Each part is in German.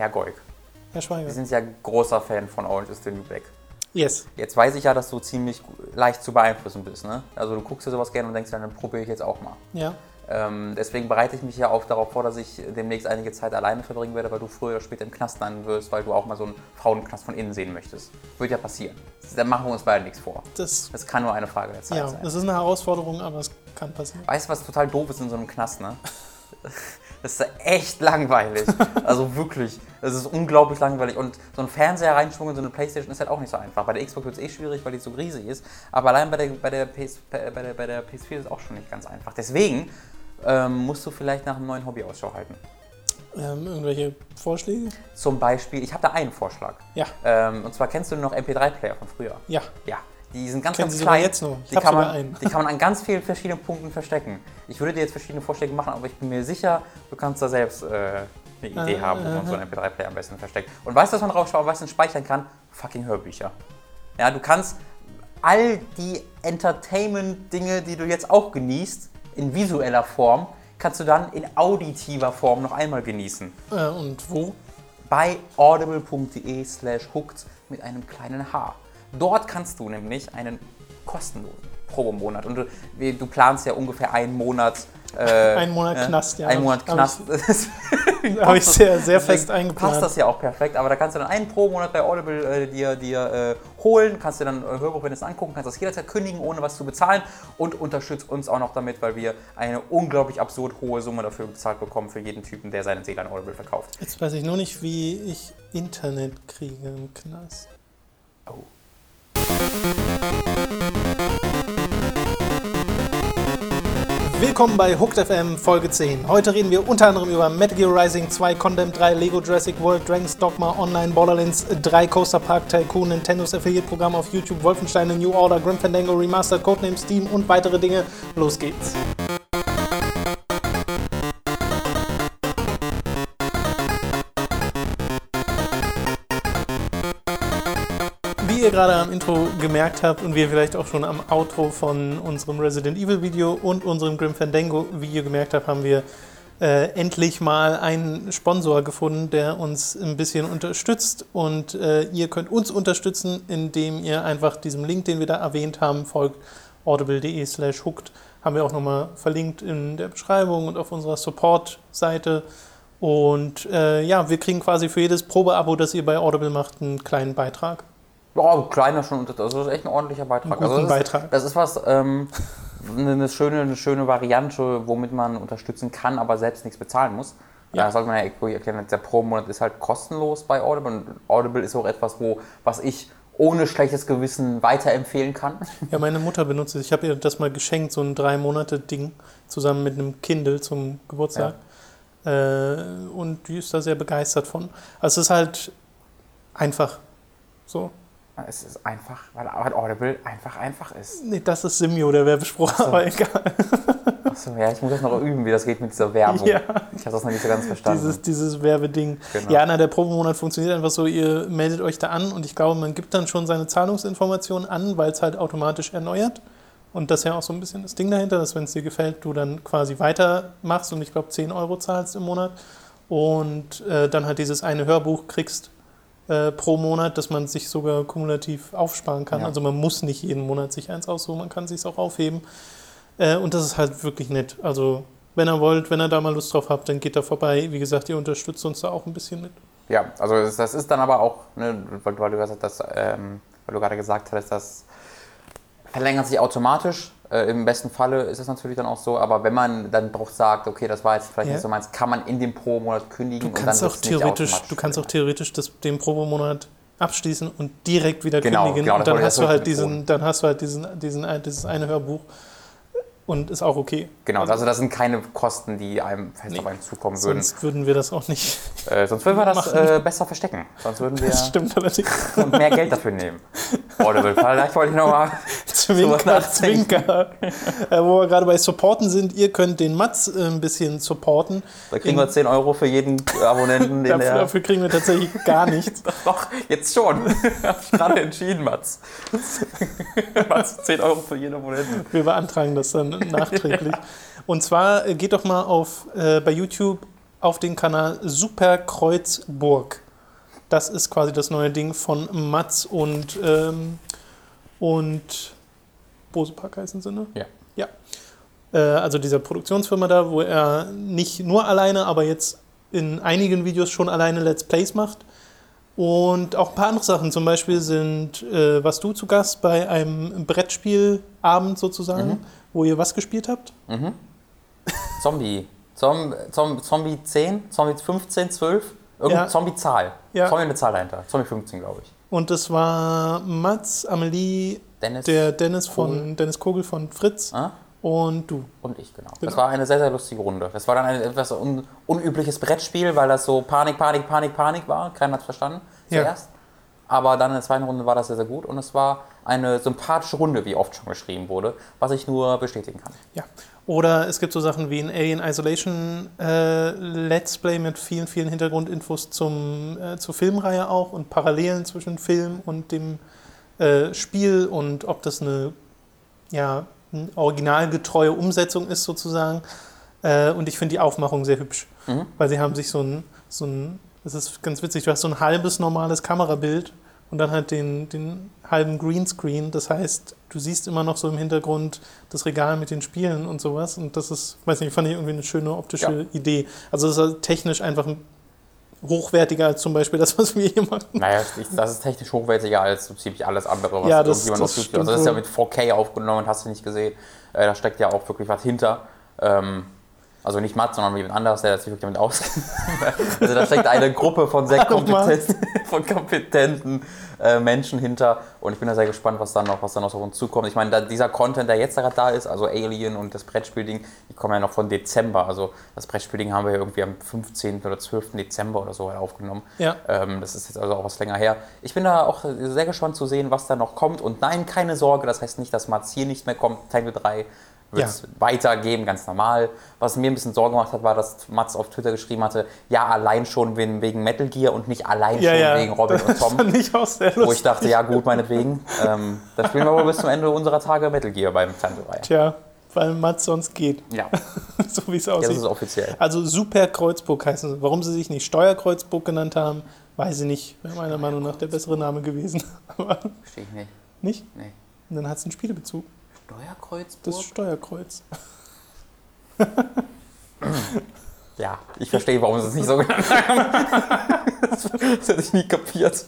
Herr Goik, Herr Schweiger. Sie sind ja großer Fan von Orange is the New Black. Yes. Jetzt weiß ich ja, dass du ziemlich leicht zu beeinflussen bist. Ne? Also du guckst dir sowas gerne und denkst, dann probiere ich jetzt auch mal. Ja. Ähm, deswegen bereite ich mich ja auch darauf vor, dass ich demnächst einige Zeit alleine verbringen werde, weil du früher oder später im Knast landen wirst, weil du auch mal so einen Frauenknast von innen sehen möchtest. Wird ja passieren. Da machen wir uns beide nichts vor. Das, Das kann nur eine Frage der Zeit ja, sein. das ist eine Herausforderung, aber es kann passieren. Weißt du, was total doof ist in so einem Knast, ne? Das ist echt langweilig. Also wirklich. Das ist unglaublich langweilig. Und so ein Fernseher reinschwungen in so eine Playstation ist halt auch nicht so einfach. Bei der Xbox wird es eh schwierig, weil die so riesig ist. Aber allein bei der, bei der, PS, bei der, bei der PS4 ist es auch schon nicht ganz einfach. Deswegen ähm, musst du vielleicht nach einem neuen Hobby Ausschau halten. Ähm, irgendwelche Vorschläge? Zum Beispiel, ich habe da einen Vorschlag. Ja. Ähm, und zwar kennst du noch MP3-Player von früher? Ja. Ja. Die sind ganz, Kennen ganz Sie klein. jetzt noch? Ich Die kann, man, die kann man an ganz vielen verschiedenen Punkten verstecken. Ich würde dir jetzt verschiedene Vorschläge machen, aber ich bin mir sicher, du kannst da selbst äh, eine Idee Äh, haben, wo man äh, so einen MP3-Player am besten versteckt. Und weißt du, was man drauf am besten speichern kann? Fucking Hörbücher. Ja, du kannst all die Entertainment-Dinge, die du jetzt auch genießt, in visueller Form, kannst du dann in auditiver Form noch einmal genießen Äh, und wo? bei audible.de slash hooked mit einem kleinen H. Dort kannst du nämlich einen kostenlosen Probemonat und du, du planst ja ungefähr einen Monat. Äh, Einen Monat äh, Knast, ja. Einen Monat Knast. Habe ich sehr, sehr fest eingeplant. Passt das ja auch perfekt, aber da kannst du dann einen Pro-Monat bei Audible äh, dir, dir äh, holen, kannst dir dann äh, Hörbuch, wenn du es angucken, kannst das jederzeit kündigen, ohne was zu bezahlen und unterstützt uns auch noch damit, weil wir eine unglaublich absurd hohe Summe dafür bezahlt bekommen für jeden Typen, der seine Seele an Audible verkauft. Jetzt weiß ich nur nicht, wie ich Internet kriege im Knast. Willkommen bei Hooked FM Folge 10. Heute reden wir unter anderem über Metal Gear Rising 2, Condemned 3, Lego Jurassic World, Dragon's Dogma, Online, Borderlands 3, Coaster Park Tycoon, Nintendos Affiliate-Programm auf YouTube, Wolfenstein, New Order, Grim Fandango, Remastered, Codename Steam und weitere Dinge. Los geht's. Ihr gerade am Intro gemerkt habt und wie ihr vielleicht auch schon am Outro von unserem Resident Evil Video und unserem Grim Fandango Video gemerkt habt, haben wir äh, endlich mal einen Sponsor gefunden, der uns ein bisschen unterstützt und äh, ihr könnt uns unterstützen, indem ihr einfach diesem Link, den wir da erwähnt haben, folgt audible.de slash hooked. Haben wir auch nochmal verlinkt in der Beschreibung und auf unserer Support-Seite. Und äh, ja, wir kriegen quasi für jedes Probeabo, das ihr bei Audible macht, einen kleinen Beitrag. Ja, kleiner schon, also das ist echt ein ordentlicher Beitrag. Guten also das Beitrag. Ist, das ist was, ähm, eine, schöne, eine schöne Variante, womit man unterstützen kann, aber selbst nichts bezahlen muss. Ja. Ja. Da sollte man ja erklären, der Pro-Monat ist halt kostenlos bei Audible und Audible ist auch etwas, wo, was ich ohne schlechtes Gewissen weiterempfehlen kann. Ja, meine Mutter benutzt es. Ich habe ihr das mal geschenkt, so ein drei Monate Ding, zusammen mit einem Kindle zum Geburtstag. Äh, und die ist da sehr begeistert von. Also es ist halt einfach so. Es ist einfach, weil Audible einfach einfach ist. Nee, das ist Simio, der Werbespruch, so. aber egal. Achso, ja, ich muss das noch üben, wie das geht mit dieser Werbung. Ja. Ich habe das noch nicht so ganz verstanden. Dieses, dieses Werbeding. Genau. Ja, na, der Probemonat funktioniert einfach so, ihr meldet euch da an und ich glaube, man gibt dann schon seine Zahlungsinformationen an, weil es halt automatisch erneuert. Und das ist ja auch so ein bisschen das Ding dahinter, dass wenn es dir gefällt, du dann quasi weitermachst und ich glaube 10 Euro zahlst im Monat und äh, dann halt dieses eine Hörbuch kriegst äh, pro Monat, dass man sich sogar kumulativ aufsparen kann. Ja. Also man muss nicht jeden Monat sich eins aussuchen, man kann sich auch aufheben. Äh, und das ist halt wirklich nett. Also wenn ihr wollt, wenn ihr da mal Lust drauf habt, dann geht da vorbei. Wie gesagt, ihr unterstützt uns da auch ein bisschen mit. Ja, also das, das ist dann aber auch, ne, weil, weil, du gesagt hast, ähm, weil du gerade gesagt hast, das verlängert sich automatisch. Äh, Im besten Falle ist es natürlich dann auch so, aber wenn man dann doch sagt, okay, das war jetzt vielleicht Ja. nicht so meins, kann man in dem Pro-Monat kündigen Du und kannst auch theoretisch, du kannst auch theoretisch das, den Probemonat abschließen und direkt wieder Genau, kündigen. genau, und dann hast du halt diesen, dann hast du halt diesen, diesen, dieses eine Hörbuch und ist auch okay. Genau, also das sind keine Kosten, die einem fest Nee. auf einen zukommen würden. Sonst würden wir das auch nicht. Äh, sonst würden wir das äh, besser verstecken. Sonst würden wir Das stimmt allerdings. und mehr Geld dafür nehmen. Audible, vielleicht wollte ich nochmal. Zwinker. Zwinker. äh, wo wir gerade bei Supporten sind, ihr könnt den Mats äh, ein bisschen supporten. Da kriegen wir 10 Euro für jeden Abonnenten, Dafür, der. dafür kriegen wir tatsächlich gar nichts. Doch, jetzt schon. Gerade entschieden, Mats. Mats, 10 Euro für jeden Abonnenten. Wir beantragen das dann nachträglich. Und zwar äh, geht doch mal auf äh, bei YouTube auf den Kanal Superkreuzburg. Das ist quasi das neue Ding von Mats und, ähm, und Bosepark heißen sie, ne? Ja. Ja. Äh, also dieser Produktionsfirma da, wo er nicht nur alleine, aber jetzt in einigen Videos schon alleine Let's Plays macht. Und auch ein paar andere Sachen. Zum Beispiel sind, äh, warst du zu Gast bei einem Brettspielabend sozusagen, Mhm. Wo ihr was gespielt habt? Zombie. Zom, Zom, Zombie 10, Zombie 15, 12, irgendeine Ja. Zombie-Zahl. Ja. Zombie eine Zahl dahinter. Zombie 15, glaube ich. Und das war Mats, Amelie, Dennis der Dennis von Kogel. Dennis Kogel von Fritz Ah? und du. und ich, genau. Genau. Das war eine sehr, sehr lustige Runde. Das war dann ein etwas un unübliches Brettspiel, weil das so Panik, Panik, Panik, Panik war. Keiner hat es verstanden Ja. zuerst. Aber dann in der zweiten Runde war das sehr, sehr gut und es war eine sympathische Runde, wie oft schon geschrieben wurde, was ich nur bestätigen kann. Ja. Oder es gibt so Sachen wie ein Alien Isolation äh, Let's Play mit vielen, vielen Hintergrundinfos zum, äh, zur Filmreihe auch und Parallelen zwischen Film und dem äh, Spiel und ob das eine ja, originalgetreue Umsetzung ist sozusagen. Äh, und ich finde die Aufmachung sehr hübsch, Mhm. weil sie haben sich so ein, so ein, das ist ganz witzig, du hast so ein halbes normales Kamerabild und dann halt den, den halben Greenscreen. Das heißt, du siehst immer noch so im Hintergrund das Regal mit den Spielen und sowas. Und das ist, weiß nicht, fand ich irgendwie eine schöne optische Ja. Idee. Also das ist halt technisch einfach hochwertiger als zum Beispiel das, was wir hier machen. Naja, das ist technisch hochwertiger als so ziemlich alles andere, was Ja, das- irgendjemand das auf YouTube. Also das ist ja mit 4K aufgenommen, hast du nicht gesehen. Äh, da steckt ja auch wirklich was hinter. Ähm, also nicht Matt, sondern jemand anderes, der sich wirklich damit auskennt. also da steckt eine Gruppe von sehr kompetenten, von kompetenten äh, Menschen hinter. Und ich bin da sehr gespannt, was dann noch, was dann noch auf uns zukommt. Ich meine, da, dieser Content, der jetzt gerade da ist, also Alien und das Brettspielding, die kommen ja noch von Dezember. Also das Brettspielding haben wir ja irgendwie am 15. oder 12. Dezember oder so aufgenommen. Ja. Ähm, das ist jetzt also auch was länger her. Ich bin da auch sehr gespannt zu sehen, was da noch kommt. Und nein, keine Sorge, das heißt nicht, dass Mats hier nicht mehr kommt. Tangle 3 wird es Ja. weitergeben, ganz normal. Was mir ein bisschen Sorge gemacht hat, war, dass Mats auf Twitter geschrieben hatte, ja, allein schon wegen, Metal Gear und nicht allein Ja, schon ja. wegen Robin und das Tom. fand ich auch sehr Wo ich lustig. dachte, ja gut, meinetwegen. Ähm, dann spielen wir aber bis zum Ende unserer Tage Metal Gear beim 3. Tja, weil Mats sonst geht, Ja, so wie es aussieht. ist es offiziell. Also Super Kreuzburg heißen sie. Warum sie sich nicht Steuerkreuzburg genannt haben, weiß ich nicht. Wäre meiner Meinung nach der bessere Name gewesen. Verstehe ich nicht. nicht? Nee. Und dann hat es einen Spielebezug. Steuerkreuzburg? Das Steuerkreuz. Ja, ich verstehe, warum sie es nicht so genannt haben. das, das hätte ich nie kapiert.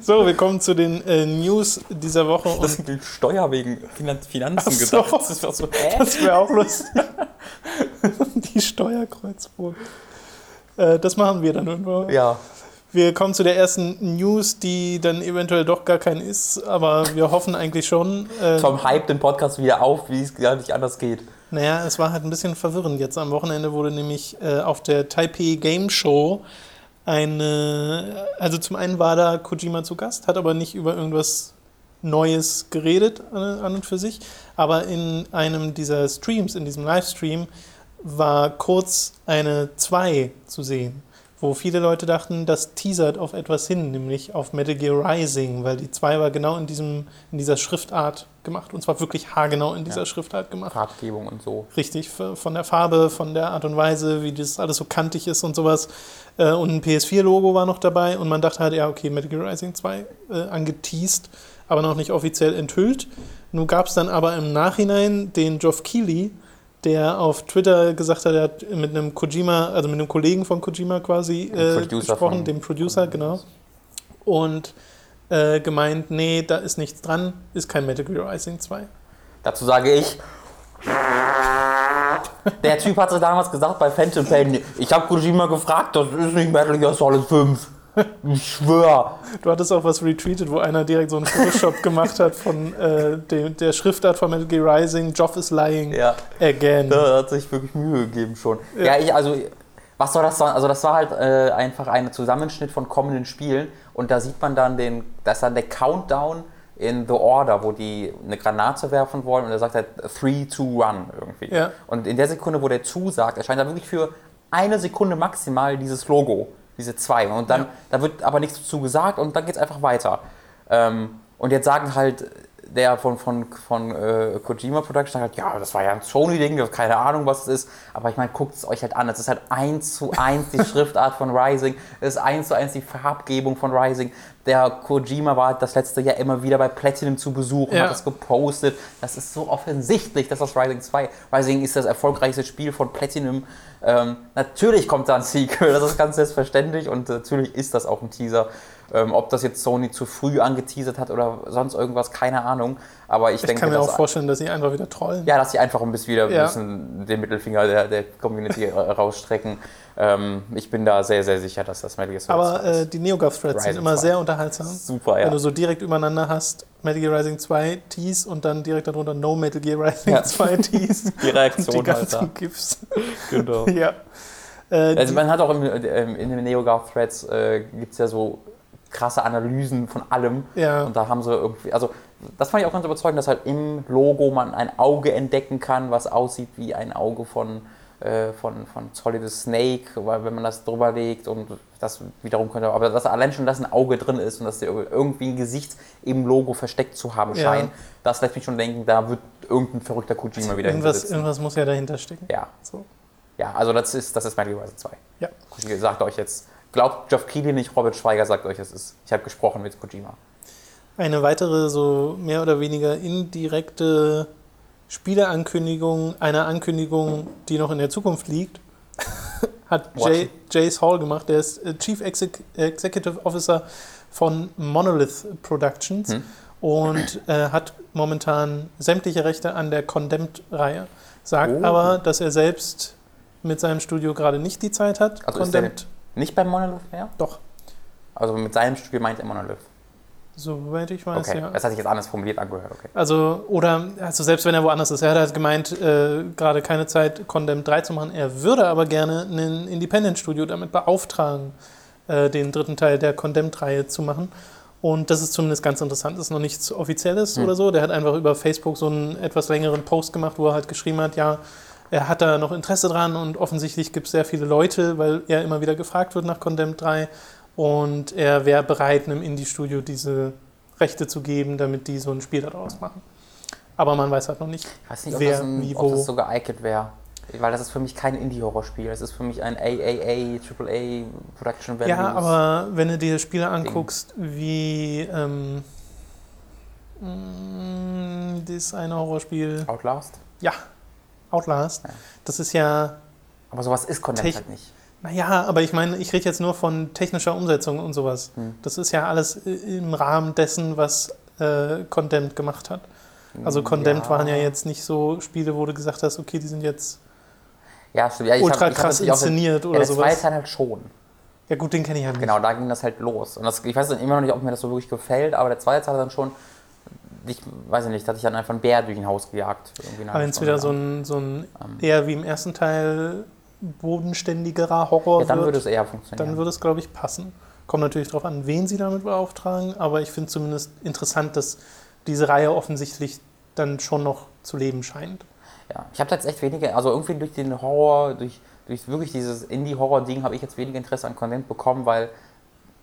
So, wir kommen zu den äh, News dieser Woche. Das ist Steuer wegen Finan- Finanzen Ach so. gedacht. Das war so, das wäre auch lustig. Die Steuerkreuzburg. Äh, das machen wir dann irgendwann. Ja, Wir kommen zu der ersten News, die dann eventuell doch gar kein ist, aber wir hoffen eigentlich schon. Äh, Tom hype den Podcast wieder auf, wie es gar nicht anders geht. Naja, es war halt ein bisschen verwirrend. Jetzt am Wochenende wurde nämlich äh, auf der Taipei Game Show eine, also zum einen war da Kojima zu Gast, hat aber nicht über irgendwas Neues geredet an, an und für sich, aber in einem dieser Streams, in diesem Livestream, war kurz eine 2 zu sehen, wo viele Leute dachten, das teasert auf etwas hin, nämlich auf Metal Gear Rising, weil die 2 war genau in, diesem, in dieser Schriftart gemacht und zwar wirklich haargenau in dieser Ja. Schriftart gemacht. Farbgebung und so. Richtig, von der Farbe, von der Art und Weise, wie das alles so kantig ist und sowas. Äh, Und ein PS4-Logo war noch dabei und man dachte halt, ja, okay, Metal Gear Rising 2 äh, angeteased, aber noch nicht offiziell enthüllt. Nun gab es dann aber im Nachhinein den Geoff Keighley, der auf Twitter gesagt hat, er hat mit einem Kojima, also mit einem Kollegen von Kojima quasi äh, gesprochen, dem Producer, genau. Und äh, gemeint, nee, da ist nichts dran, ist kein Metal Gear Rising 2. Dazu sage ich. Der Typ hatte damals gesagt bei Phantom Pain, ich habe Kojima gefragt, das ist nicht Metal Gear Solid 5. Ich schwör. Du hattest auch was retweetet, wo einer direkt so einen Photoshop gemacht hat von äh, dem, der Schriftart von Metal Gear Rising, Joff is lying Ja, again. da hat sich wirklich Mühe gegeben schon. Ja. Ja, ich, also, was soll das sein? Also, das war halt äh, einfach ein Zusammenschnitt von kommenden Spielen und da sieht man dann den, das ist dann der Countdown in The Order, wo die eine Granate werfen wollen und er sagt halt 3, 2, 1 irgendwie. Ja. Und in der Sekunde, wo der zusagt, erscheint da wirklich für eine Sekunde maximal dieses Logo, diese zwei. Und dann, Ja. da wird aber nichts dazu gesagt und dann geht es einfach weiter. Ähm, und jetzt sagen halt der von, von, von äh, Kojima Production sagt, ja, das war ja ein Sony-Ding, keine Ahnung, was es ist. Aber ich meine, guckt es euch halt an. Es ist halt eins zu eins die Schriftart von Rising. Es ist eins zu eins die Farbgebung von Rising. Der Kojima war das letzte Jahr immer wieder bei Platinum zu besuchen, Ja. hat das gepostet. Das ist so offensichtlich, dass das Rising 2. Rising ist das erfolgreichste Spiel von Platinum. Ähm, natürlich kommt da ein Sequel, das ist ganz selbstverständlich und natürlich ist das auch ein Teaser. Ähm, ob das jetzt Sony zu früh angeteasert hat oder sonst irgendwas, keine Ahnung. Aber ich, Ich denke, kann mir auch vorstellen, dass sie einfach wieder trollen. ja, dass sie einfach ein bisschen wieder ein Ja. bisschen den Mittelfinger der, der Community äh, rausstrecken. Ähm, ich bin da sehr, sehr sicher, dass das Metal Gear Solid Aber 2 ist. äh, die NeoGAF-Threads sind immer 2. sehr unterhaltsam. Super, ja. Wenn du so direkt übereinander hast, Metal Gear Rising 2 Tease und dann direkt darunter No Metal Gear Rising Ja. 2 Tease. Die Reaktion und die halt da. ganzen GIFs. Genau. ja. Äh, Also man hat auch im, ähm, in den NeoGAF-Threads äh, gibt es ja so krasse Analysen von allem. Ja. Und da haben sie irgendwie, also das fand ich auch ganz überzeugend, dass halt im Logo man ein Auge entdecken kann, was aussieht wie ein Auge von, äh, von, von Solid Snake, weil wenn man das drüber legt und das wiederum könnte, aber dass allein schon, dass ein Auge drin ist und dass der irgendwie ein Gesicht im Logo versteckt zu haben Ja. scheint, das lässt mich schon denken, da wird irgendein verrückter Kojima wieder irgendwas, irgendwas muss ja dahinter stecken. Ja. So. ja, also das ist, das ist Gear Rising 2. Ja. Kojima sagt euch jetzt, glaubt Geoff Keighley nicht, Robert Schweiger sagt euch, es ist. Ich habe gesprochen mit Kojima. Eine weitere, so mehr oder weniger indirekte Spieleankündigung, einer Ankündigung, die noch in der Zukunft liegt, hat Jay, Jace Hall gemacht. Der ist äh, Chief Exec Executive Officer von Monolith Productions Hm. und äh, hat momentan sämtliche Rechte an der Condemned-Reihe. Sagt Oh. aber, dass er selbst mit seinem Studio gerade nicht die Zeit hat. Also Condemned, Nicht bei Monolith mehr? doch, Also mit seinem Studio meint er Monolith. soweit ich weiß, Okay, ja. das hatte ich jetzt anders formuliert angehört. Okay. Also, oder, also selbst wenn er woanders ist, er hat halt gemeint, äh, gerade keine Zeit, Condemned 3 zu machen. Er würde aber gerne ein Independent-Studio damit beauftragen, äh, den dritten Teil der Condemned-Reihe zu machen. Und das ist zumindest ganz interessant. Das ist noch nichts Offizielles Hm. oder so. Der hat einfach über Facebook so einen etwas längeren Post gemacht, wo er halt geschrieben hat, ja, er hat da noch Interesse dran und offensichtlich gibt es sehr viele Leute, weil er immer wieder gefragt wird nach Condemned 3. Und er wäre bereit, einem Indie-Studio diese Rechte zu geben, damit die so ein Spiel daraus machen. Aber man weiß halt noch nicht. Ich weiß nicht, ob, Wer, das, ein, wie, ob wo. das so geeignet wäre. Weil das ist für mich kein Indie-Horrorspiel. Das ist für mich ein AAA, AAA Production Values. Ja, aber wenn du dir Spiele anguckst, wie ähm, mh, das eine Horrorspiel, Outlast? ja, Outlast, Ja. das ist ja, Aber sowas ist Tech- halt nicht. naja, aber ich meine, ich rede jetzt nur von technischer Umsetzung und sowas. Hm. Das ist ja alles im Rahmen dessen, was äh, Condemned gemacht hat. Also Condemned Ja. waren ja jetzt nicht so Spiele, wo du gesagt hast, okay, die sind jetzt Ja, stimmt. Ja, ultra hab, krass natürlich auch inszeniert Ja, oder der zweite sowas. Teil halt schon. Ja gut, den kenne ich halt nicht. Genau, da ging das halt los. Und das, ich weiß immer noch nicht, ob mir das so wirklich gefällt, aber der zweite Teil dann schon, ich weiß nicht, da hatte ich dann einfach einen Bär durch ein Haus gejagt. Aber wenn es wieder so ein, so ein Ähm. eher wie im ersten Teil bodenständiger Horror Ja, dann wird, würde es eher funktionieren. dann würde es, glaube ich, passen. Kommt natürlich darauf an, wen sie damit beauftragen, aber ich finde zumindest interessant, dass diese Reihe offensichtlich dann schon noch zu leben scheint. Ja, ich habe jetzt echt wenige, also irgendwie durch den Horror, durch, durch wirklich dieses Indie-Horror-Ding habe ich jetzt weniger Interesse an Condemned bekommen, weil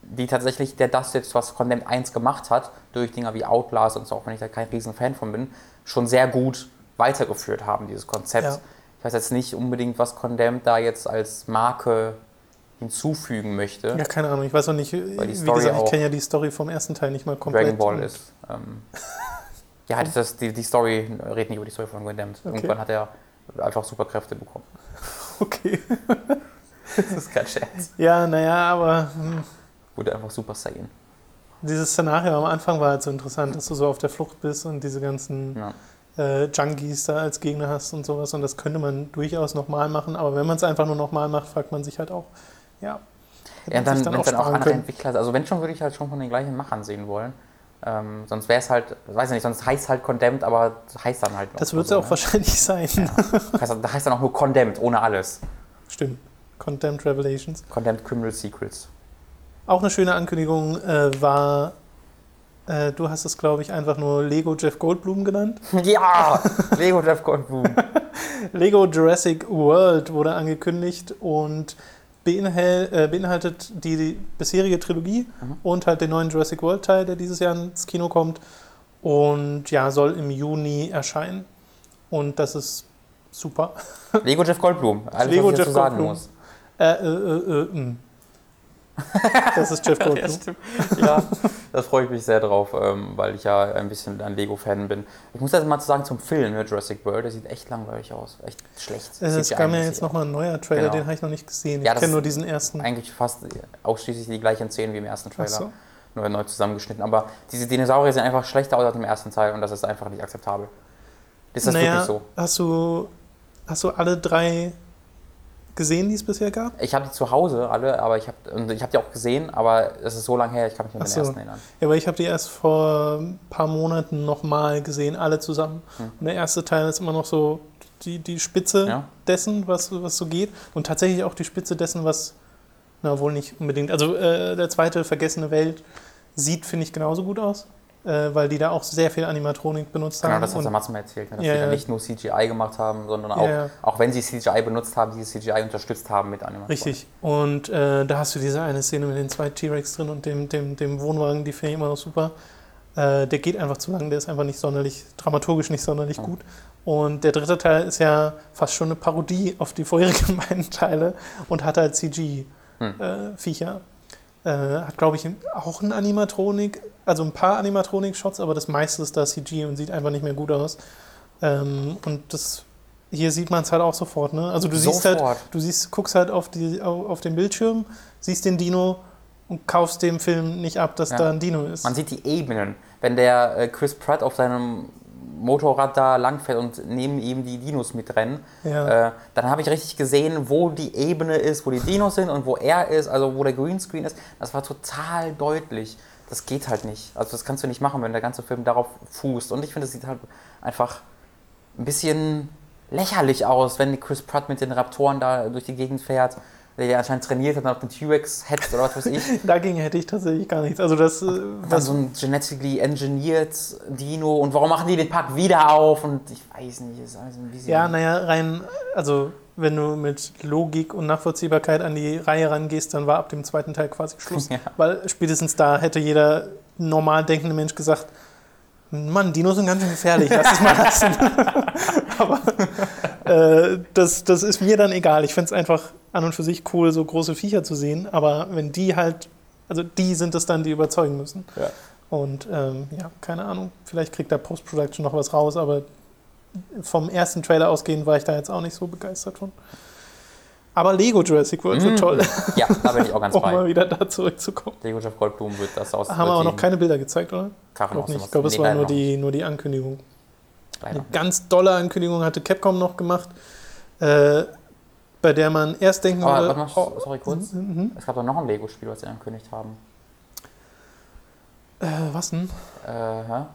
die tatsächlich, der das jetzt, was Condemned 1 gemacht hat, durch Dinger wie Outlast und so, auch wenn ich da kein riesen Fan von bin, schon sehr gut weitergeführt haben, dieses Konzept. Ja. Ich weiß jetzt nicht unbedingt, was Condemned da jetzt als Marke hinzufügen möchte. Ja, keine Ahnung, ich weiß auch nicht, die wie gesagt, ich kenne ja die Story vom ersten Teil nicht mal komplett. Dragon Ball ist. Ähm, ja, das ist die, die Story, red nicht über die Story von Condemned. Okay. Irgendwann hat er einfach Superkräfte bekommen. Okay. Das ist kein Scherz. Ja, naja, aber hm, Wurde einfach Super Saiyan. dieses Szenario am Anfang war halt so interessant, dass du so auf der Flucht bist und diese ganzen Ja. äh, Junkies da als Gegner hast und sowas. Und das könnte man durchaus nochmal machen. Aber wenn man es einfach nur nochmal macht, fragt man sich halt auch, ja. Ja, dann, sich wenn es dann auch andere können. Entwickler, also wenn schon, würde ich halt schon von den gleichen Machern sehen wollen. Ähm, sonst wäre es halt, weiß ich nicht, sonst heißt halt Condemned, aber heißt dann halt Das wird es so, auch ne? wahrscheinlich sein. Ja. Heißt, da heißt dann auch nur Condemned, ohne alles. Stimmt. Condemned Revelations. Condemned Criminal Secrets. Auch eine schöne Ankündigung äh, war, äh, du hast es, glaube ich, einfach nur Lego Jeff Goldblum genannt. Ja! Lego Jeff Goldblum. Lego Jurassic World wurde angekündigt und beinhal äh, beinhaltet die, die bisherige Trilogie Mhm. und halt den neuen Jurassic World Teil, der dieses Jahr ins Kino kommt. Und ja, soll im Juni erscheinen. Und das ist super. Lego Jeff Goldblum. Alles, Lego was ich Jeff sagen Goldblum. muss. Äh, äh, äh, äh, mh. Das ist Jeff Ja, Goldblum. stimmt. Ja, da freue ich mich sehr drauf, ähm, weil ich ja ein bisschen ein Lego-Fan bin. Ich muss jetzt mal sagen zum Film ne, Jurassic World, der sieht echt langweilig aus. Echt schlecht. Es CGI kam ja jetzt nochmal ein neuer Trailer, Genau. den habe ich noch nicht gesehen. Ja, ich das kenne ist nur diesen ersten. Eigentlich fast ausschließlich die gleichen Szenen wie im ersten Ach Trailer. so. Nur neu zusammengeschnitten. Aber diese Dinosaurier sehen einfach schlechter aus als im ersten Teil und das ist einfach nicht akzeptabel. Ist das naja, wirklich so? Hast du, hast du alle drei gesehen, die es bisher gab? Ich habe die zu Hause alle, aber ich habe ich hab die auch gesehen, aber es ist so lange her, ich kann mich nicht an den so. ersten erinnern. Ja, aber ich habe die erst vor ein paar Monaten nochmal gesehen, alle zusammen. Hm. Und der erste Teil ist immer noch so die, die Spitze Ja. dessen, was, was so geht. Und tatsächlich auch die Spitze dessen, was, na wohl nicht unbedingt. Also äh, der zweite, Vergessene Welt, sieht, finde ich, genauso gut aus. Äh, weil die da auch sehr viel Animatronik benutzt Genau, haben. das hat der Matze mir erzählt, ne, dass Ja, die da ja. nicht nur CGI gemacht haben, sondern auch, Ja, auch wenn sie CGI benutzt haben, diese CGI unterstützt haben mit Animation. Richtig. Und äh, da hast du diese eine Szene mit den zwei T-Rex drin und dem, dem, dem Wohnwagen, die finde ich immer noch super. Äh, der geht einfach zu lang, der ist einfach nicht sonderlich, dramaturgisch nicht sonderlich Ja. gut. Und der dritte Teil ist ja fast schon eine Parodie auf die vorherigen beiden Teile und hat halt CG-Viecher. Äh, hat, glaube ich, auch ein Animatronik, also ein paar Animatronik-Shots, aber das meiste ist da CG und sieht einfach nicht mehr gut aus. Ähm, und das hier sieht man es halt auch sofort, ne? Also du siehst halt, Sofort. du siehst, guckst halt auf, die, auf, auf den Bildschirm, siehst den Dino und kaufst dem Film nicht ab, dass Ja. da ein Dino ist. Man sieht die Ebenen. Wenn der äh, Chris Pratt auf seinem Motorrad da langfährt und neben ihm die Dinos mitrennen, Ja. äh, dann habe ich richtig gesehen, wo die Ebene ist, wo die Dinos sind und wo er ist, also wo der Greenscreen ist. Das war total deutlich. Das geht halt nicht. Also das kannst du nicht machen, wenn der ganze Film darauf fußt. Und ich finde, es sieht halt einfach ein bisschen lächerlich aus, wenn Chris Pratt mit den Raptoren da durch die Gegend fährt, der ja anscheinend trainiert hat und auf den T-Rex hetzt oder was weiß ich. Dagegen hätte ich tatsächlich gar nichts. Also das, äh, Dann so ein genetically engineered Dino und warum machen die den Park wieder auf und ich weiß nicht, ist alles ein bisschen. ja, naja, rein, also wenn du mit Logik und Nachvollziehbarkeit an die Reihe rangehst, dann war ab dem zweiten Teil quasi Schluss. Ja. Weil spätestens da hätte jeder normal denkende Mensch gesagt, Mann, Dinos sind ganz schön gefährlich, lass es mal lassen. Aber äh, das, das ist mir dann egal. Ich finde es einfach an und für sich cool, so große Viecher zu sehen. Aber wenn die halt, also die sind es dann, die überzeugen müssen. Ja. Und ähm, ja, keine Ahnung, vielleicht kriegt da Post-Production noch was raus, aber vom ersten Trailer ausgehend war ich da jetzt auch nicht so begeistert von. Aber Lego Jurassic World wird Mm. toll, Ja, da bin ich auch ganz um mal bei. wieder da zurückzukommen. Lego Jeff Goldblum wird das aus. Haben wir aber noch keine Bilder gezeigt, oder? Ich glaube nicht. Ich glaube, es war nur die, nur die Ankündigung. Leider. Eine ganz dolle Ankündigung hatte Capcom noch gemacht, äh, bei der man erst denken Aber würde, mal, oh, sorry kurz. mhm. Es gab doch noch ein Lego-Spiel, was sie angekündigt haben. äh, was denn? Äh, hä? Ja,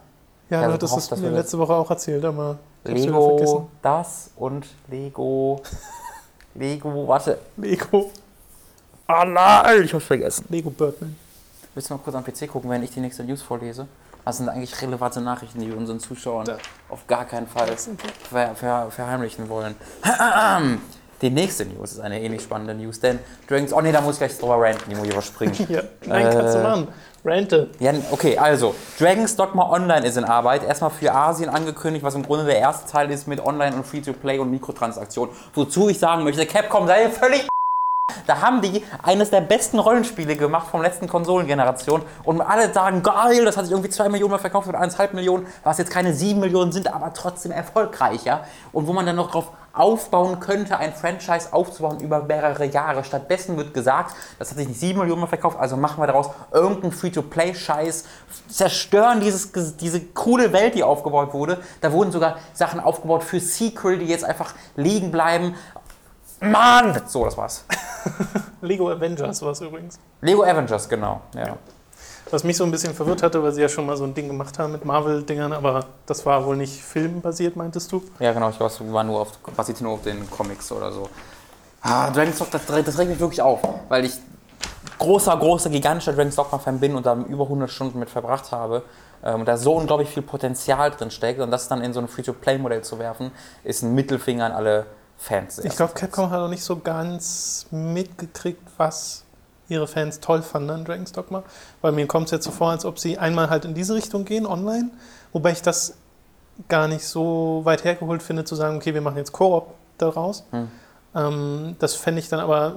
Ja, du also hattest es mir letzte Woche auch erzählt, aber Lego das und Lego. Lego, warte. Lego, Ah nein, ich hab's vergessen. Lego Birdman. Willst du mal kurz am PC gucken, wenn ich die nächste News vorlese? Was sind eigentlich relevante Nachrichten, die wir unseren Zuschauern Da. auf gar keinen Fall ver ver verheimlichen wollen? Die nächste News ist eine ähnlich spannende News, denn Dragons. Oh ne, da muss ich gleich drüber ranten, die muss ich überspringen. Ja, nein, kannst du Äh, machen. Rente. Ja, okay, also, Dragon's Dogma Online ist in Arbeit. Erstmal für Asien angekündigt, was im Grunde der erste Teil ist mit Online und Free-to-Play und Mikrotransaktionen. Wozu ich sagen möchte, Capcom sei völlig da haben die eines der besten Rollenspiele gemacht vom letzten Konsolengeneration und alle sagen, geil, das hat sich irgendwie 2 Millionen mal verkauft oder 1,5 Millionen, was jetzt keine 7 Millionen sind, aber trotzdem erfolgreich, ja. Und wo man dann noch drauf aufbauen könnte, ein Franchise aufzubauen über mehrere Jahre. Stattdessen wird gesagt, das hat sich nicht 7 Millionen mal verkauft, also machen wir daraus irgendeinen Free-to-Play-Scheiß, zerstören dieses, diese coole Welt, die aufgebaut wurde. Da wurden sogar Sachen aufgebaut für Sequel, die jetzt einfach liegen bleiben. Mann! So, das war's. Lego Avengers war es übrigens. Lego Avengers, genau. Ja. Was mich so ein bisschen verwirrt hatte, weil sie ja schon mal so ein Ding gemacht haben mit Marvel-Dingern, aber das war wohl nicht filmbasiert, meintest du? ja, genau. Ich glaube, es war nur auf, basierte nur auf den Comics oder so. Ah, Dragon's Dogma, das, das regt mich wirklich auf, weil ich großer, großer, gigantischer Dragon's Dogma-Fan bin und da über 100 Stunden mit verbracht habe. ähm, Und da so unglaublich viel Potenzial drin steckt und das dann in so ein Free-to-Play-Modell zu werfen, ist ein Mittelfinger an alle Fans. Ich glaube, Capcom hat auch nicht so ganz mitgekriegt, was ihre Fans toll fanden an Dragon's Dogma. Weil mir kommt es jetzt so vor, als ob sie einmal halt in diese Richtung gehen, online. Wobei ich das gar nicht so weit hergeholt finde, zu sagen, okay, wir machen jetzt Koop daraus. Hm. Ähm, das fände ich dann aber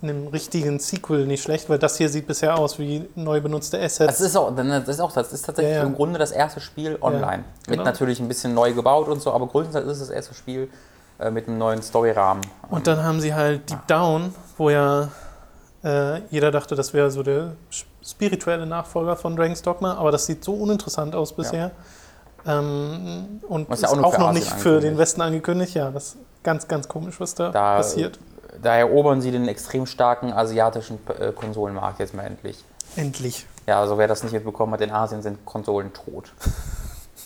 in einem richtigen Sequel nicht schlecht, weil das hier sieht bisher aus wie neu benutzte Assets. Das ist auch, das ist auch, das ist tatsächlich Ja, ja. im Grunde das erste Spiel online. genau. Mit natürlich ein bisschen neu gebaut und so, aber größtenteils ist es das erste Spiel äh, mit einem neuen Storyrahmen. Und dann haben sie halt Deep Down, wo ja äh, jeder dachte, das wäre so der spirituelle Nachfolger von Dragon's Dogma, aber das sieht so uninteressant aus bisher. Ähm, und Was ist ja auch auch, noch Asien nicht für den Westen angekündigt. Ja, das ist ganz, ganz komisch, was da, Da- passiert. Da erobern sie den extrem starken asiatischen äh, Konsolenmarkt jetzt mal endlich. Endlich. Ja, also wer das nicht mitbekommen hat, in Asien sind Konsolen tot.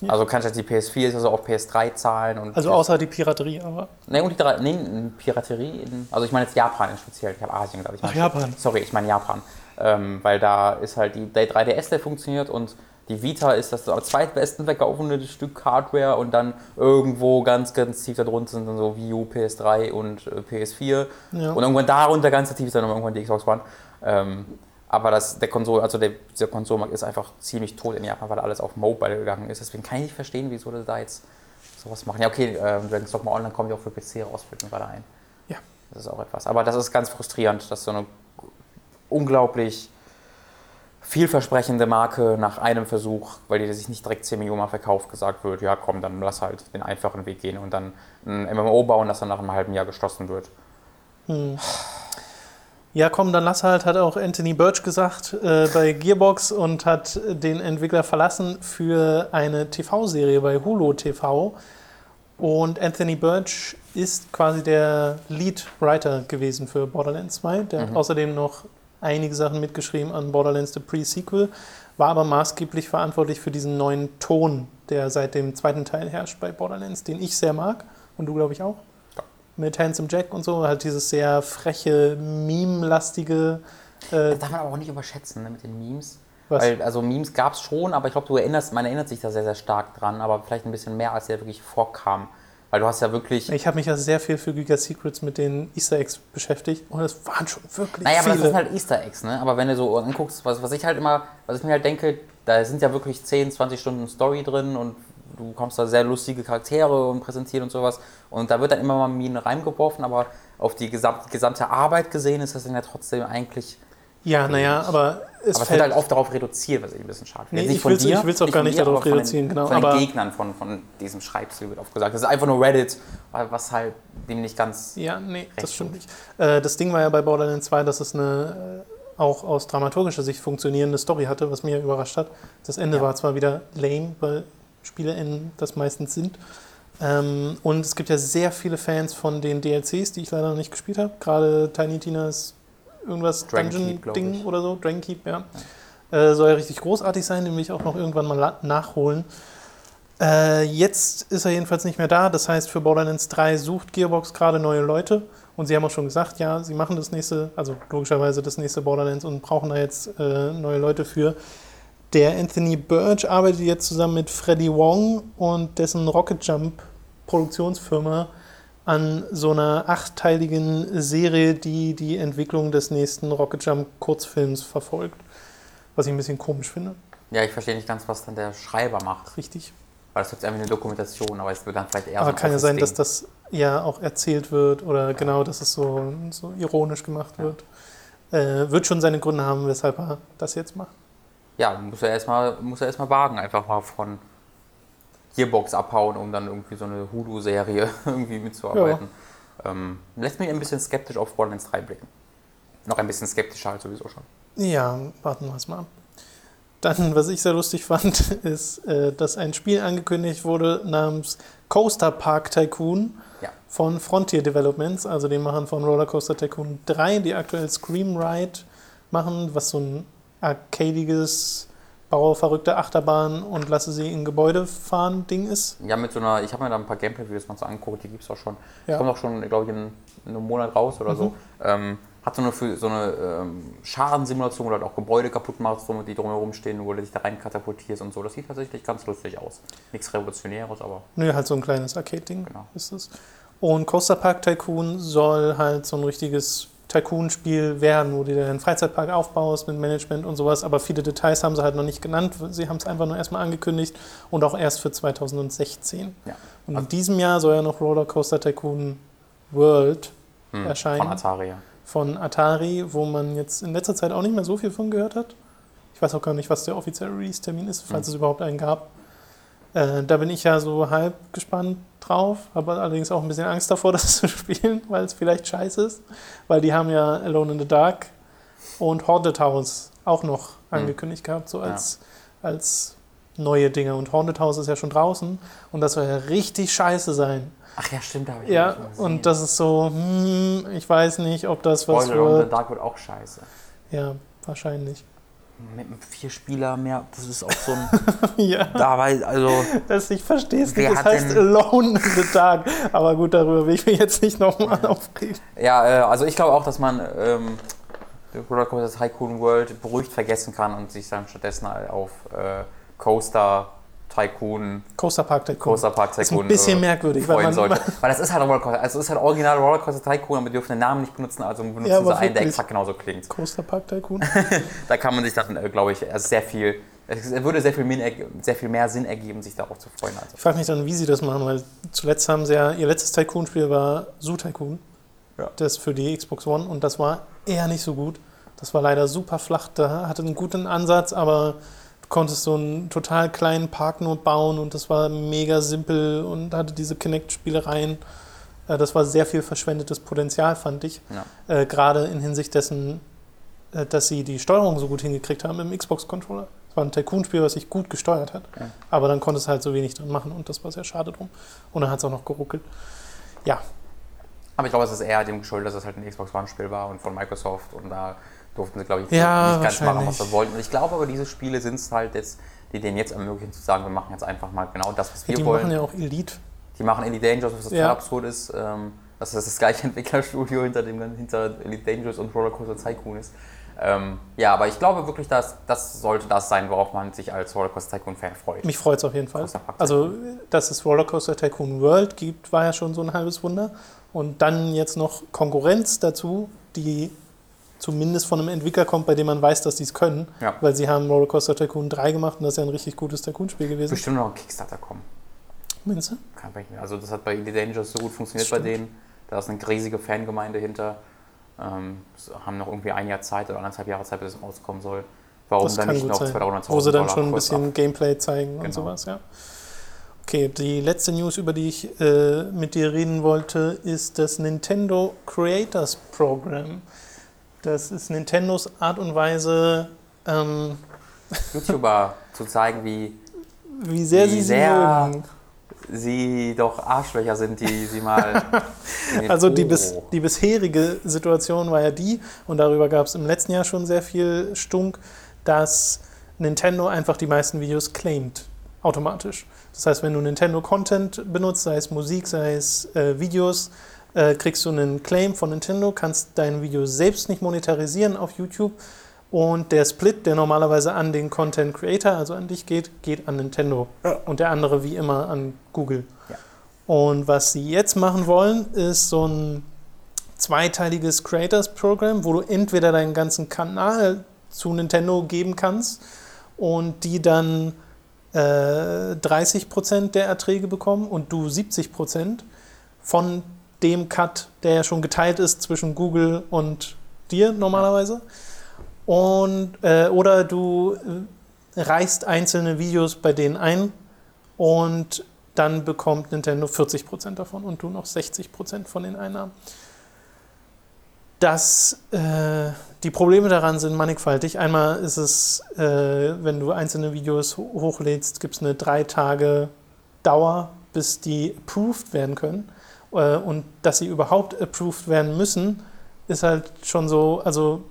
Also kannst du jetzt die PS4 ist also auf PS3 zahlen und Also außer die Piraterie, aber. Nee, und die drei, nee, Piraterie, in, also ich meine jetzt Japan speziell, ich habe Asien glaube ich. Ach, Japan. Sorry, ich meine Japan. Ähm, weil da ist halt die, der 3DS, der funktioniert und die Vita ist das am zweitbesten verkaufende Stück Hardware und dann irgendwo ganz, ganz tief darunter sind dann so Wii U, PS3 und äh, PS4 Ja. und irgendwann darunter ganz tief ist dann irgendwann die Xbox One. Ähm, aber das, der Konsol, also der, dieser Konsolmarkt ist einfach ziemlich tot in Japan, weil alles auf Mobile gegangen ist. Deswegen kann ich nicht verstehen, wieso das da jetzt sowas machen. Ja, okay, ähm, Dragon's Dogma Online kommt ja auch für PC raus, fällt mir gerade ein. Ja. Das ist auch etwas. Aber das ist ganz frustrierend, dass so eine unglaublich vielversprechende Marke nach einem Versuch, weil die sich nicht direkt 10 Millionen Mal verkauft, gesagt wird, ja komm, dann lass halt den einfachen Weg gehen und dann ein MMO bauen, das dann nach einem halben Jahr geschlossen wird. Ja, komm, dann lass halt, hat auch Anthony Birch gesagt äh, bei Gearbox und hat den Entwickler verlassen für eine TV-Serie bei Hulu TV. Und Anthony Birch ist quasi der Lead-Writer gewesen für Borderlands 2. Der hat außerdem noch einige Sachen mitgeschrieben an Borderlands The Pre-Sequel, war aber maßgeblich verantwortlich für diesen neuen Ton, der seit dem zweiten Teil herrscht bei Borderlands, den ich sehr mag und du, glaube ich, auch. Mit Handsome Jack und so, halt dieses sehr freche, meme-lastige. Äh, Das darf man aber auch nicht überschätzen ne, mit den Memes. Was? Weil, also Memes gab es schon, aber ich glaube, du erinnerst, man erinnert sich da sehr, sehr stark dran, aber vielleicht ein bisschen mehr, als der wirklich vorkam. Weil du hast ja wirklich. ich habe mich ja sehr viel für Giga Secrets mit den Easter Eggs beschäftigt und es waren schon wirklich Naja, aber viele. das sind halt Easter Eggs, ne? Aber wenn du so anguckst, was, was ich halt immer, was ich mir halt denke, da sind ja wirklich 10, 20 Stunden Story drin und du kommst da sehr lustige Charaktere und präsentieren und sowas. Und da wird dann immer mal Minen reingeworfen, aber auf die gesamte, gesamte Arbeit gesehen ist das dann ja trotzdem eigentlich. ja, naja, aber es aber es fällt wird halt oft darauf reduziert, was ich ein bisschen schade finde. Nee, ich ich will's auch gar nicht dir, darauf aber von den- reduzieren, genau, Von den Gegnern von, von diesem Schreibstil wird oft gesagt. Das ist einfach nur Reddit, was halt dem nicht ganz. Ja, nee, das stimmt nicht. Äh, das Ding war ja bei Borderlands 2, dass es eine äh, auch aus dramaturgischer Sicht funktionierende Story hatte, was mich überrascht hat. Das Ende Ja. war zwar wieder lame, weil SpielerInnen das meistens sind. Ähm, und es gibt ja sehr viele Fans von den DLCs, die ich leider noch nicht gespielt habe. Gerade Tiny Tina's irgendwas Dungeon-Ding oder so, Dragon Keep, ja. Äh, soll ja richtig großartig sein, den will ich auch noch irgendwann mal nachholen. Äh, jetzt ist er jedenfalls nicht mehr da. Das heißt, für Borderlands 3 sucht Gearbox gerade neue Leute. Und sie haben auch schon gesagt, ja, sie machen das nächste, also logischerweise das nächste Borderlands und brauchen da jetzt äh, neue Leute für. Der Anthony Birch arbeitet jetzt zusammen mit Freddie Wong und dessen Rocket Jump Produktionsfirma an so einer achtteiligen Serie, die die Entwicklung des nächsten Rocket Jump Kurzfilms verfolgt. Was ich ein bisschen komisch finde. Ja, ich verstehe nicht ganz, was dann der Schreiber macht. Richtig. Weil das ist einfach eine Dokumentation, aber es wird dann vielleicht eher Aber so kann ja sein, dass Office-Ding. das ja auch erzählt wird oder genau, dass es so, so ironisch gemacht Ja. wird. Äh, wird schon seine Gründe haben, weshalb er das jetzt macht. Ja, muss er erstmal muss er erstmal wagen, einfach mal von Gearbox abhauen, um dann irgendwie so eine Hulu-Serie irgendwie mitzuarbeiten. Ähm, lässt mich ein bisschen skeptisch auf Borderlands 3 blicken. Noch ein bisschen skeptischer halt sowieso schon. Ja, warten wir es mal ab. Dann, was ich sehr lustig fand, ist, äh, dass ein Spiel angekündigt wurde namens Coaster Park Tycoon Ja. von Frontier Developments, also den Machern von Rollercoaster Tycoon 3, die aktuell Scream Ride machen, was so ein arcadiges, baue verrückte Achterbahn und lasse sie in Gebäude fahren Ding ist. Ja, mit so einer, ich habe mir da ein paar Gameplay-Videos mal so angeguckt, die gibt es auch schon. Ja. Kommt auch schon, glaube ich, in, in einem Monat raus oder so. Mhm. Ähm, hat so eine, für- so eine ähm, Schadensimulation, wo du halt auch Gebäude kaputt machst, so, die drumherum stehen, wo du dich da rein katapultierst und so. Das sieht tatsächlich ganz lustig aus. Nichts Revolutionäres, aber Nö, halt so ein kleines Arcade-Ding Genau. ist es. Und Coaster Park Tycoon soll halt so ein richtiges Tycoon-Spiel werden, wo du dir einen Freizeitpark aufbaust mit Management und sowas, aber viele Details haben sie halt noch nicht genannt. Sie haben es einfach nur erstmal angekündigt und auch erst für 2016. Ja. Und Also- in diesem Jahr soll ja noch Rollercoaster Tycoon World Hm, erscheinen. Von Atari. von Atari, wo man jetzt in letzter Zeit auch nicht mehr so viel von gehört hat. Ich weiß auch gar nicht, was der offizielle Release-Termin ist, falls Mhm. es überhaupt einen gab. Äh, da bin ich ja so halb gespannt drauf, habe allerdings auch ein bisschen Angst davor, das zu spielen, weil es vielleicht scheiße ist. Weil die haben ja Alone in the Dark und Haunted House auch noch angekündigt gehabt, so als, als neue Dinge. Und Haunted House ist ja schon draußen und das soll ja richtig scheiße sein. Ach ja, stimmt, da habe ich Ja, und das ist so, hm, ich weiß nicht, ob das was Spoiler on the. Dark wird auch scheiße. Ja, wahrscheinlich. Mit einem vier Spieler mehr, das ist auch so ein. ja, dabei, also. das, ich verstehe es nicht. Hat heißt denn- Alone in the Dark. Aber gut, darüber will ich mich jetzt nicht nochmal aufregen. Ja, äh, also ich glaube auch, dass man ähm, Rollercoaster Tycoon World beruhigt vergessen kann und sich dann stattdessen auf äh, Coaster Tycoon, Coaster Park Tycoon. Coaster Park ist Tycoon ein bisschen äh, merkwürdig, weil man, sollte. Weil das ist halt Rollercoaster, also es ist halt original Rollercoaster Tycoon, aber wir dürfen den Namen nicht benutzen, also benutzen Ja, sie einen, der exakt genauso klingt. Coaster Park Tycoon. Da kann man sich dann, äh, glaube ich, also sehr viel, es würde sehr viel, Min- sehr viel mehr Sinn ergeben, sich darauf zu freuen. Also. Ich frage mich dann, wie sie das machen, weil zuletzt haben sie ja, ihr letztes Tycoon-Spiel war Zoo Tycoon. Ja. Das für die Xbox One und das war eher nicht so gut. Das war leider super flach, da hatte einen guten Ansatz, aber konntest so einen total kleinen Park nur bauen und das war mega simpel und hatte diese Kinect-Spielereien. Äh, Das war sehr viel verschwendetes Potenzial, fand ich. Ja. Äh, Gerade in Hinsicht dessen, äh, dass sie die Steuerung so gut hingekriegt haben im Xbox-Controller. Es war ein Tycoon-Spiel, was sich gut gesteuert hat. Ja. Aber dann konntest du halt so wenig drin machen und das war sehr schade drum. Und dann hat es auch noch geruckelt. Ja, Aber ich glaube, es ist eher dem geschuldet, dass es halt ein Xbox One-Spiel war und von Microsoft und da durften sie, glaube ich, Ja, nicht ganz machen, was sie wollten. Und ich glaube aber, diese Spiele sind es halt jetzt, die denen jetzt ermöglichen zu sagen, wir machen jetzt einfach mal genau das, was wir die wollen. machen ja auch Elite. Die machen Elite Dangerous, was total Ja. absurd ist. Ähm, dass das das gleiche Entwicklerstudio hinter, dem, hinter Elite Dangerous und Rollercoaster Tycoon ist. Ähm, ja, aber ich glaube wirklich, dass das sollte das sein, worauf man sich als Rollercoaster Tycoon-Fan freut. Mich freut es auf jeden Fall. Also, dass es Rollercoaster Tycoon World gibt, war ja schon so ein halbes Wunder. Und dann jetzt noch Konkurrenz dazu, die zumindest von einem Entwickler kommt, bei dem man weiß, dass die es können. Ja. Weil sie haben Rollercoaster Tycoon 3 gemacht und das ist ja ein richtig gutes Tycoon-Spiel gewesen. Bestimmt noch ein Kickstarter kommen. Meinst du? Kein Problem. Also das hat bei Elite Dangerous so gut funktioniert bei denen. Da ist eine riesige Fangemeinde hinter. Ähm, haben noch irgendwie ein Jahr Zeit oder anderthalb Jahre Zeit, bis es rauskommen soll. Warum Das dann kann nicht noch sein. 200.000 Wo sie dann Dollar schon ein bisschen ab? Gameplay zeigen und Genau. sowas, ja. Okay, die letzte News, über die ich äh, mit dir reden wollte, ist das Nintendo Creators Program. Das ist Nintendos Art und Weise, ähm, YouTuber zu zeigen, wie wie sehr Wie sie sehr- sie sie doch Arschlöcher sind, die sie mal. Also die, bis, die bisherige Situation war ja die, und darüber gab es im letzten Jahr schon sehr viel Stunk, dass Nintendo einfach die meisten Videos claimt, automatisch. Das heißt, wenn du Nintendo-Content benutzt, sei es Musik, sei es äh, Videos, äh, kriegst du einen Claim von Nintendo, kannst dein Video selbst nicht monetarisieren auf YouTube und der Split, der normalerweise an den Content Creator, also an dich geht, geht an Nintendo und der andere wie immer an Google. Ja. Und was sie jetzt machen wollen, ist so ein zweiteiliges Creators Program, wo du entweder deinen ganzen Kanal zu Nintendo geben kannst und die dann äh, 30% der Erträge bekommen und du 70% von dem Cut, der ja schon geteilt ist zwischen Google und dir normalerweise. Und, äh, oder du äh, reichst einzelne Videos bei denen ein und dann bekommt Nintendo 40% davon und du noch 60% von den Einnahmen. Das, äh, die Probleme daran sind mannigfaltig. Einmal ist es, äh, wenn du einzelne Videos ho- hochlädst, gibt es eine drei Tage Dauer, bis die approved werden können. Äh, und dass sie überhaupt approved werden müssen, ist halt schon so, also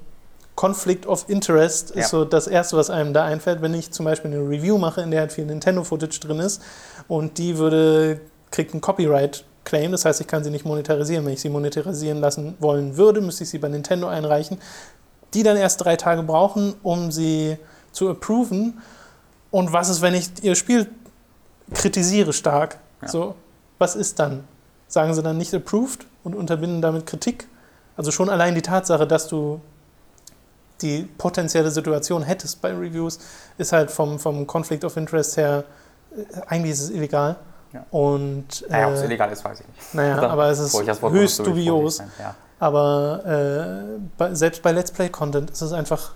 Conflict of Interest ist Ja. so das Erste, was einem da einfällt. Wenn ich zum Beispiel eine Review mache, in der halt viel Nintendo-Footage drin ist und die würde, kriegt ein Copyright-Claim, das heißt, ich kann sie nicht monetarisieren. Wenn ich sie monetarisieren lassen wollen würde, müsste ich sie bei Nintendo einreichen, die dann erst drei Tage brauchen, um sie zu approven. Und was ist, wenn ich ihr Spiel kritisiere stark? Ja. So, was ist dann? Sagen sie dann nicht approved und unterbinden damit Kritik? Also schon allein die Tatsache, dass du die potenzielle Situation hättest bei Reviews, ist halt vom, vom Conflict of Interest her, äh, eigentlich ist es illegal. Ja. Und, Naja, ob es äh, illegal ist, weiß ich nicht. naja, Oder- aber es ist höchst dubios. Ja. Aber äh, bei, selbst bei Let's Play-Content ist es einfach,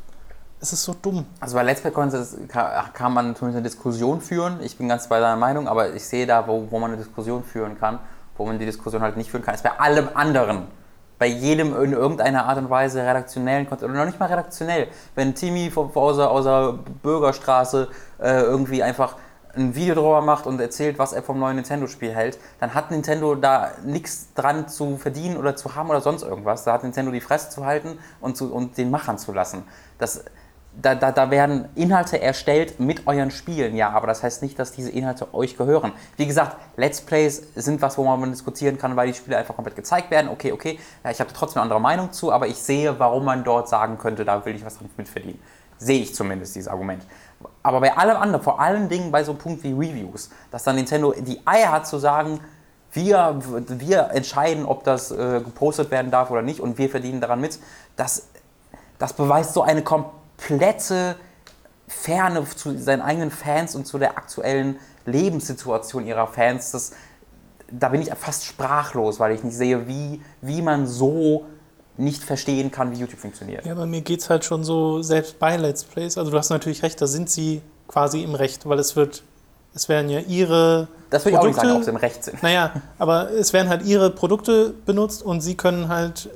es ist so dumm. Also bei Let's Play Contest kann, kann man zumindest eine Diskussion führen. Ich bin ganz bei deiner Meinung, aber ich sehe da, wo, wo man eine Diskussion führen kann, wo man die Diskussion halt nicht führen kann, ist bei allem anderen. Bei jedem in irgendeiner Art und Weise redaktionellen Content, oder noch nicht mal redaktionell. Wenn Timmy aus, der, aus der Bürgerstraße äh, irgendwie einfach ein Video drüber macht und erzählt, was er vom neuen Nintendo-Spiel hält, dann hat Nintendo da nichts dran zu verdienen oder zu haben oder sonst irgendwas. Da hat Nintendo die Fresse zu halten und, zu, und den Machern zu lassen. Das, da, da, da werden Inhalte erstellt mit euren Spielen, ja, aber das heißt nicht, dass diese Inhalte euch gehören. Wie gesagt, Let's Plays sind was, wo man diskutieren kann, weil die Spiele einfach komplett gezeigt werden. Okay, okay, ja, ich habe trotzdem eine andere Meinung zu, aber ich sehe, warum man dort sagen könnte, da will ich was dran mitverdienen. Sehe ich zumindest dieses Argument. Aber bei allem anderen, vor allen Dingen bei so einem Punkt wie Reviews, dass dann Nintendo die Eier hat zu sagen, wir, wir entscheiden, ob das äh, gepostet werden darf oder nicht und wir verdienen daran mit, das, das beweist so eine komplette Ferne zu seinen eigenen Fans und zu der aktuellen Lebenssituation ihrer Fans. Das, da bin ich fast sprachlos, weil ich nicht sehe, wie, wie man so nicht verstehen kann, wie YouTube funktioniert. Ja, bei mir geht es halt schon so, selbst bei Let's Plays, also du hast natürlich recht, da sind sie quasi im Recht, weil es wird, es werden ja ihre Das will ich auch nicht sagen, ob sie im Recht sind. Naja, aber es werden halt ihre Produkte benutzt und sie können halt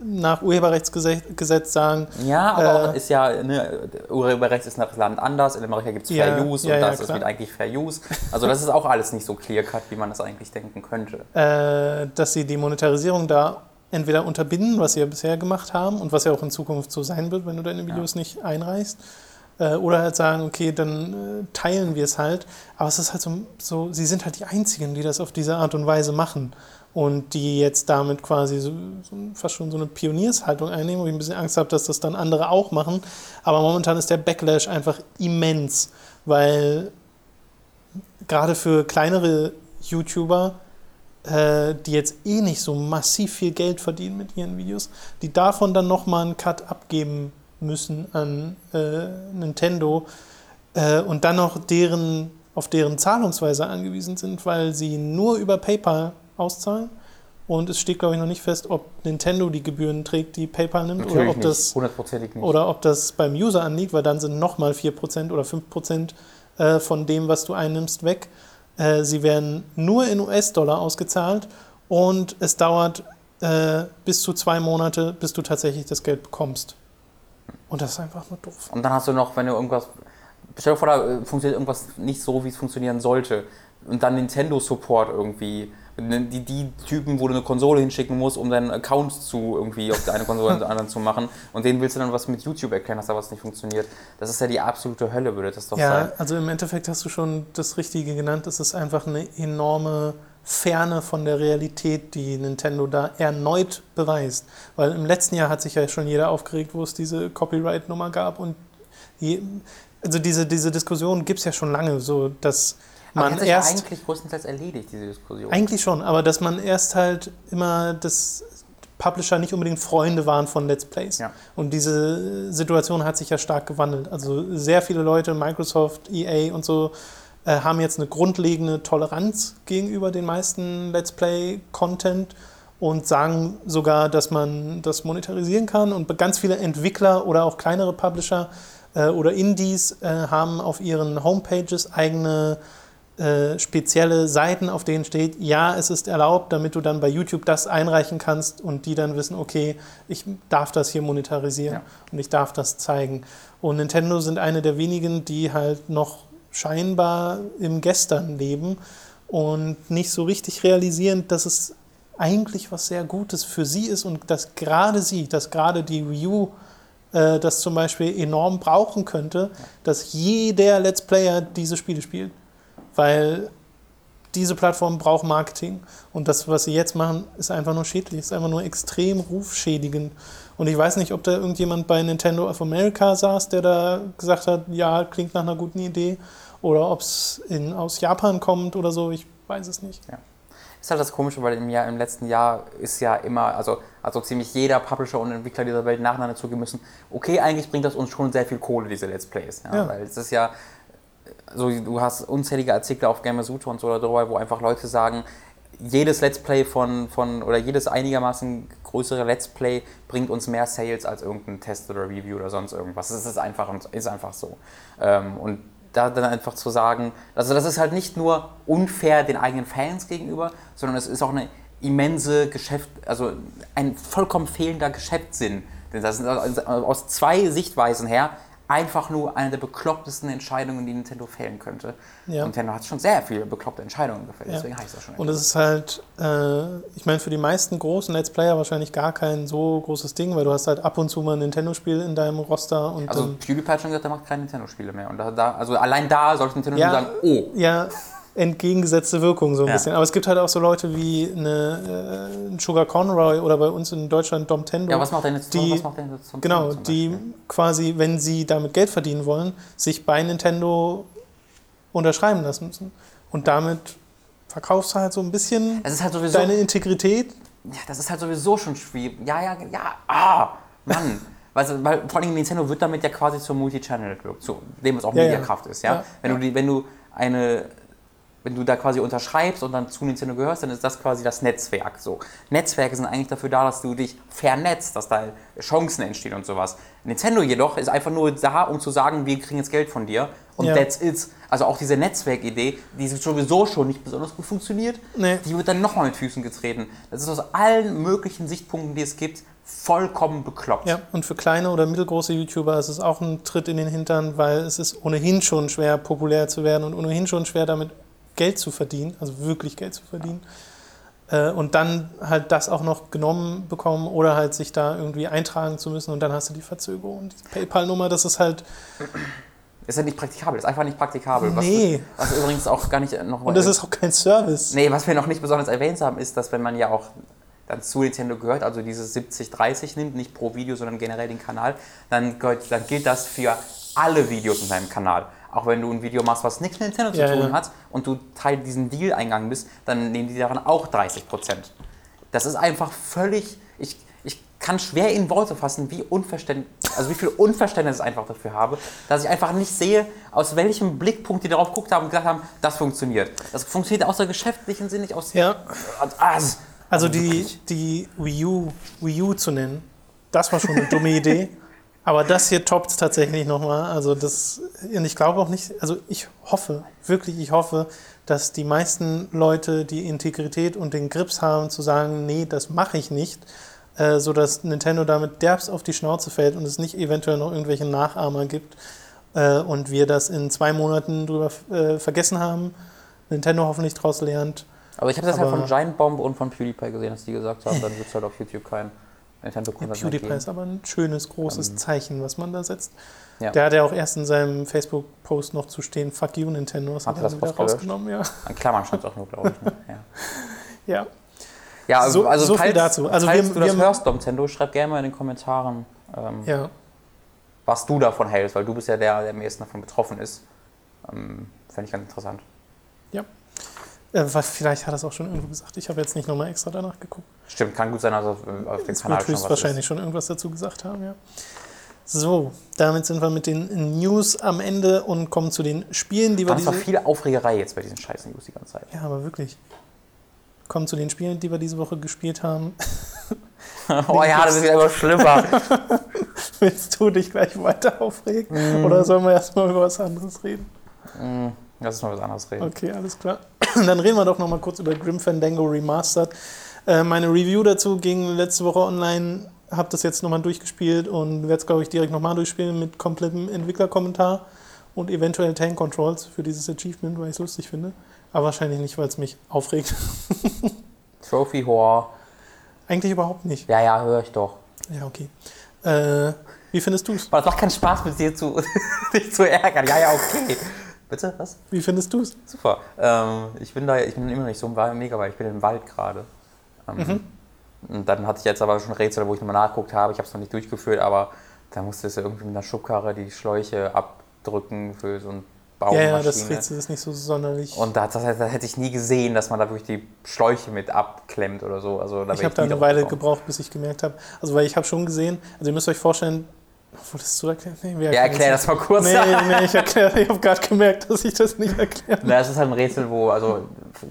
nach Urheberrechtsgesetz Gesetz sagen, Ja, aber Äh, ist ja, ne, Urheberrecht ist nach Land anders. In Amerika gibt es Ja, Fair Use ja, und ja, das ist klar. mit eigentlich Fair Use. Also das ist auch alles nicht so clear cut, wie man das eigentlich denken könnte. äh, dass sie die Monetarisierung da entweder unterbinden, was sie ja bisher gemacht haben und was ja auch in Zukunft so sein wird, wenn du deine Videos nicht einreichst. Äh, oder halt sagen, okay, dann äh, teilen wir es halt. Aber es ist halt so, so, sie sind halt die Einzigen, die das auf diese Art und Weise machen. Und die jetzt damit quasi so, so fast schon so eine Pioniershaltung einnehmen, wo ich ein bisschen Angst habe, dass das dann andere auch machen. Aber momentan ist der Backlash einfach immens, weil gerade für kleinere YouTuber, äh, die jetzt eh nicht so massiv viel Geld verdienen mit ihren Videos, die davon dann nochmal einen Cut abgeben müssen an äh, Nintendo äh, und dann noch deren, auf deren Zahlungsweise angewiesen sind, weil sie nur über PayPal auszahlen. Und es steht, glaube ich, noch nicht fest, ob Nintendo die Gebühren trägt, die PayPal nimmt, oder ob nicht, das hundertprozentig nicht. oder ob das beim User anliegt, weil dann sind nochmal 4% oder 5% äh, von dem, was du einnimmst, weg. Äh, sie werden nur in US-Dollar ausgezahlt und es dauert äh, bis zu zwei Monate, bis du tatsächlich das Geld bekommst. Und das ist einfach nur doof. Und dann hast du noch, wenn du irgendwas. Stell dir vor, da äh, funktioniert irgendwas nicht so, wie es funktionieren sollte. Und dann Nintendo-Support irgendwie. Die, die Typen, wo du eine Konsole hinschicken musst, um deinen Account zu irgendwie auf eine Konsole und anderen zu machen. Und denen willst du dann was mit YouTube erklären, dass da was nicht funktioniert. Das ist ja die absolute Hölle, würde das doch Ja, sein. also im Endeffekt hast du schon das Richtige genannt. Es ist einfach eine enorme Ferne von der Realität, die Nintendo da erneut beweist. Weil im letzten Jahr hat sich ja schon jeder aufgeregt, wo es diese Copyright-Nummer gab. Und je, also diese, diese Diskussion gibt es ja schon lange, so dass Aber man ja erst. eigentlich größtenteils erledigt, diese Diskussion. Eigentlich schon, aber dass man erst halt immer das Publisher nicht unbedingt Freunde waren von Let's Plays. Ja. Und diese Situation hat sich ja stark gewandelt. Also sehr viele Leute, Microsoft, EA und so, äh, haben jetzt eine grundlegende Toleranz gegenüber den meisten Let's Play-Content und sagen sogar, dass man das monetarisieren kann. Und ganz viele Entwickler oder auch kleinere Publisher äh, oder Indies äh, haben auf ihren Homepages eigene äh, spezielle Seiten, auf denen steht, ja, es ist erlaubt, damit du dann bei YouTube das einreichen kannst und die dann wissen, okay, ich darf das hier monetarisieren Ja. und ich darf das zeigen. Und Nintendo sind eine der wenigen, die halt noch scheinbar im Gestern leben und nicht so richtig realisieren, dass es eigentlich was sehr Gutes für sie ist und dass gerade sie, dass gerade die Wii U äh, das zum Beispiel enorm brauchen könnte, dass jeder Let's Player diese Spiele spielt. Weil diese Plattform braucht Marketing und das, was sie jetzt machen, ist einfach nur schädlich, ist einfach nur extrem rufschädigend. Und ich weiß nicht, ob da irgendjemand bei Nintendo of America saß, der da gesagt hat, ja, klingt nach einer guten Idee, oder ob es aus Japan kommt oder so, ich weiß es nicht. ist halt das Komische, weil im, Jahr, im letzten Jahr ist ja immer, also, also ziemlich jeder Publisher und Entwickler dieser Welt nacheinander zugeben müssen, okay, eigentlich bringt das uns schon sehr viel Kohle, diese Let's Plays. Ja, Ja. Weil es ist ja, so, du hast unzählige Artikel auf Gamersuto und so darüber, wo einfach Leute sagen, jedes Let's Play von, von oder jedes einigermaßen größere Let's Play bringt uns mehr Sales als irgendein Test oder Review oder sonst irgendwas. Es ist einfach, ist einfach so. Ähm, und da dann einfach zu sagen, also das ist halt nicht nur unfair den eigenen Fans gegenüber, sondern es ist auch eine immense Geschäft, also ein vollkommen fehlender Geschäftssinn. Denn das ist also aus zwei Sichtweisen her einfach nur eine der beklopptesten Entscheidungen, die Nintendo fällen könnte. Ja. Und Nintendo hat schon sehr viele bekloppte Entscheidungen gefällt, Ja. deswegen heißt das schon. Und es ist halt, äh, ich meine, für die meisten großen Let's Player wahrscheinlich gar kein so großes Ding, weil du hast halt ab und zu mal ein Nintendo-Spiel in deinem Roster und also PewDiePie hat schon gesagt, er macht keine Nintendo-Spiele mehr. Und da, da, also allein da sollte Nintendo Ja. sagen, oh, ja, entgegengesetzte Wirkung so ein Ja. bisschen. Aber es gibt halt auch so Leute wie eine, äh, ein Sugar Conroy oder bei uns in Deutschland Dom Tendo. ja, was macht denn jetzt Die- was macht denn jetzt zum Genau, zum die quasi, wenn sie damit Geld verdienen wollen, sich bei Nintendo unterschreiben lassen müssen. Und damit verkaufst du halt so ein bisschen Es halt sowieso, deine Integrität. ja, das ist halt sowieso schon schwierig. Ja, ja, ja, ah, Mann. Weil, weil vor allem Nintendo wird damit ja quasi zur Multi-Channel-Network, zu dem, was auch Ja, ja. Mediakraft ist. Ja? Ja, Wenn, Du die, wenn du eine wenn du da quasi unterschreibst und dann zu Nintendo gehörst, dann ist das quasi das Netzwerk. So. Netzwerke sind eigentlich dafür da, dass du dich vernetzt, dass da Chancen entstehen und sowas. Nintendo jedoch ist einfach nur da, um zu sagen, wir kriegen jetzt Geld von dir und Ja. that's it. Also auch diese Netzwerkidee, die sowieso schon nicht besonders gut funktioniert, Nee. die wird dann nochmal mit Füßen getreten. Das ist aus allen möglichen Sichtpunkten, die es gibt, vollkommen bekloppt. Ja, und für kleine oder mittelgroße YouTuber ist es auch ein Tritt in den Hintern, weil es ist ohnehin schon schwer, populär zu werden und ohnehin schon schwer, damit Geld zu verdienen, also wirklich Geld zu verdienen. Äh, Und dann halt das auch noch genommen bekommen oder halt sich da irgendwie eintragen zu müssen und dann hast du die Verzögerung. Diese PayPal-Nummer, das ist halt, Ist ja nicht praktikabel, ist einfach nicht praktikabel. Nee. Was, was übrigens auch gar nicht noch und das ist auch kein Service. Nee, was wir noch nicht besonders erwähnt haben, ist, dass wenn man ja auch dann zu Nintendo gehört, also dieses 70-30 nimmt, nicht pro Video, sondern generell den Kanal, dann, gehört, dann gilt das für alle Videos in deinem Kanal. Auch wenn du ein Video machst, was nichts mit Nintendo zu Ja, tun ja. hat und du Teil diesen Deal eingegangen bist, dann nehmen die daran auch 30%. Das ist einfach völlig, ich, ich kann schwer in Worte fassen, wie unverständlich, also wie viel Unverständnis ich einfach dafür habe, dass ich einfach nicht sehe, aus welchem Blickpunkt die darauf geguckt haben und gesagt haben, das funktioniert. Das funktioniert aus der geschäftlichen Sinn, nicht aus... Ja, Ah, das- also die, die Wii U, Wii U zu nennen, das war schon eine dumme Idee. Aber das hier toppt es tatsächlich nochmal. Also das, und ich glaube auch nicht, also ich hoffe, wirklich, ich hoffe, dass die meisten Leute die Integrität und den Grips haben, zu sagen, nee, das mache ich nicht, äh, sodass Nintendo damit derbst auf die Schnauze fällt und es nicht eventuell noch irgendwelche Nachahmer gibt äh, und wir das in zwei Monaten drüber äh, vergessen haben, Nintendo hoffentlich daraus lernt. Aber ich habe das halt von Giant Bomb und von PewDiePie gesehen, dass die gesagt haben, dann wird es halt auf YouTube kein Nintendo Ja, PewDiePie ist aber ein schönes, großes Zeichen, was man da setzt. Ja. Der hat ja auch erst in seinem Facebook-Post noch zu stehen, fuck you Nintendo, das Hat hat er das wieder rausgenommen, ja. An Klammern stand es auch nur, glaube ich. Ne? Ja. ja. Ja, also, So- also so viel falls, dazu. Also falls wir- du das wir- hörst, Nintendo, schreib gerne mal in den Kommentaren, ähm, Ja, was du davon hältst, weil du bist ja der, der am ehesten davon betroffen ist. Ähm, Fände ich ganz interessant. was- vielleicht hat er es auch schon irgendwo gesagt. Ich habe jetzt nicht nochmal extra danach geguckt. Stimmt, kann gut sein, dass auf, äh, auf dem Kanal schon was höchstwahrscheinlich ist. schon irgendwas dazu gesagt haben, ja. So, damit sind wir mit den News am Ende und kommen zu den Spielen, die wir Das war diese... viel Aufregerei jetzt bei diesen scheiß News die ganze Zeit. Ja, aber wirklich. Kommen zu den Spielen, die wir diese Woche gespielt haben. oh ja, das wird immer schlimmer. Willst du dich gleich weiter aufregen? Mhm. Oder sollen wir erstmal über was anderes reden? Mm, Lass uns mal was anderes reden. Okay, alles klar. Dann reden wir doch noch mal kurz über Grim Fandango Remastered. Äh, meine Review dazu ging letzte Woche online. Habe das jetzt nochmal durchgespielt und werde es, glaube ich, direkt nochmal durchspielen mit komplettem Entwicklerkommentar und eventuell Tank Controls für dieses Achievement, weil ich es lustig finde. Aber wahrscheinlich nicht, weil es mich aufregt. Trophy Horror. Eigentlich überhaupt nicht. Ja, ja, höre ich doch. Ja, okay. Äh, wie findest du es? Es macht keinen Spaß, mit dir zu, dich zu ärgern. Ja, ja, okay. Bitte, was? Wie findest du es? Super. Ähm, ich bin da, ich bin immer noch nicht so im mega, weil ich bin im Wald gerade. Ähm, Und dann hatte ich jetzt aber schon Rätsel, wo ich nochmal nachgeguckt habe. Ich habe es noch nicht durchgeführt, aber da musste es ja irgendwie mit einer Schubkarre die Schläuche abdrücken für so ein Baumaschine. Ja, ja, das Rätsel ist nicht so sonderlich. Und da, das, das hätte ich nie gesehen, dass man da wirklich die Schläuche mit abklemmt oder so. Also, da ich habe da eine Weile gebraucht, bis ich gemerkt habe. Also, weil ich habe schon gesehen, also ihr müsst euch vorstellen, das zu erklären? Nee, wir Ja, erklär das mal kurz. Nee, nee, ich erkläre, ich habe gerade gemerkt, dass ich das nicht erkläre. Na, es ist halt ein Rätsel, wo, also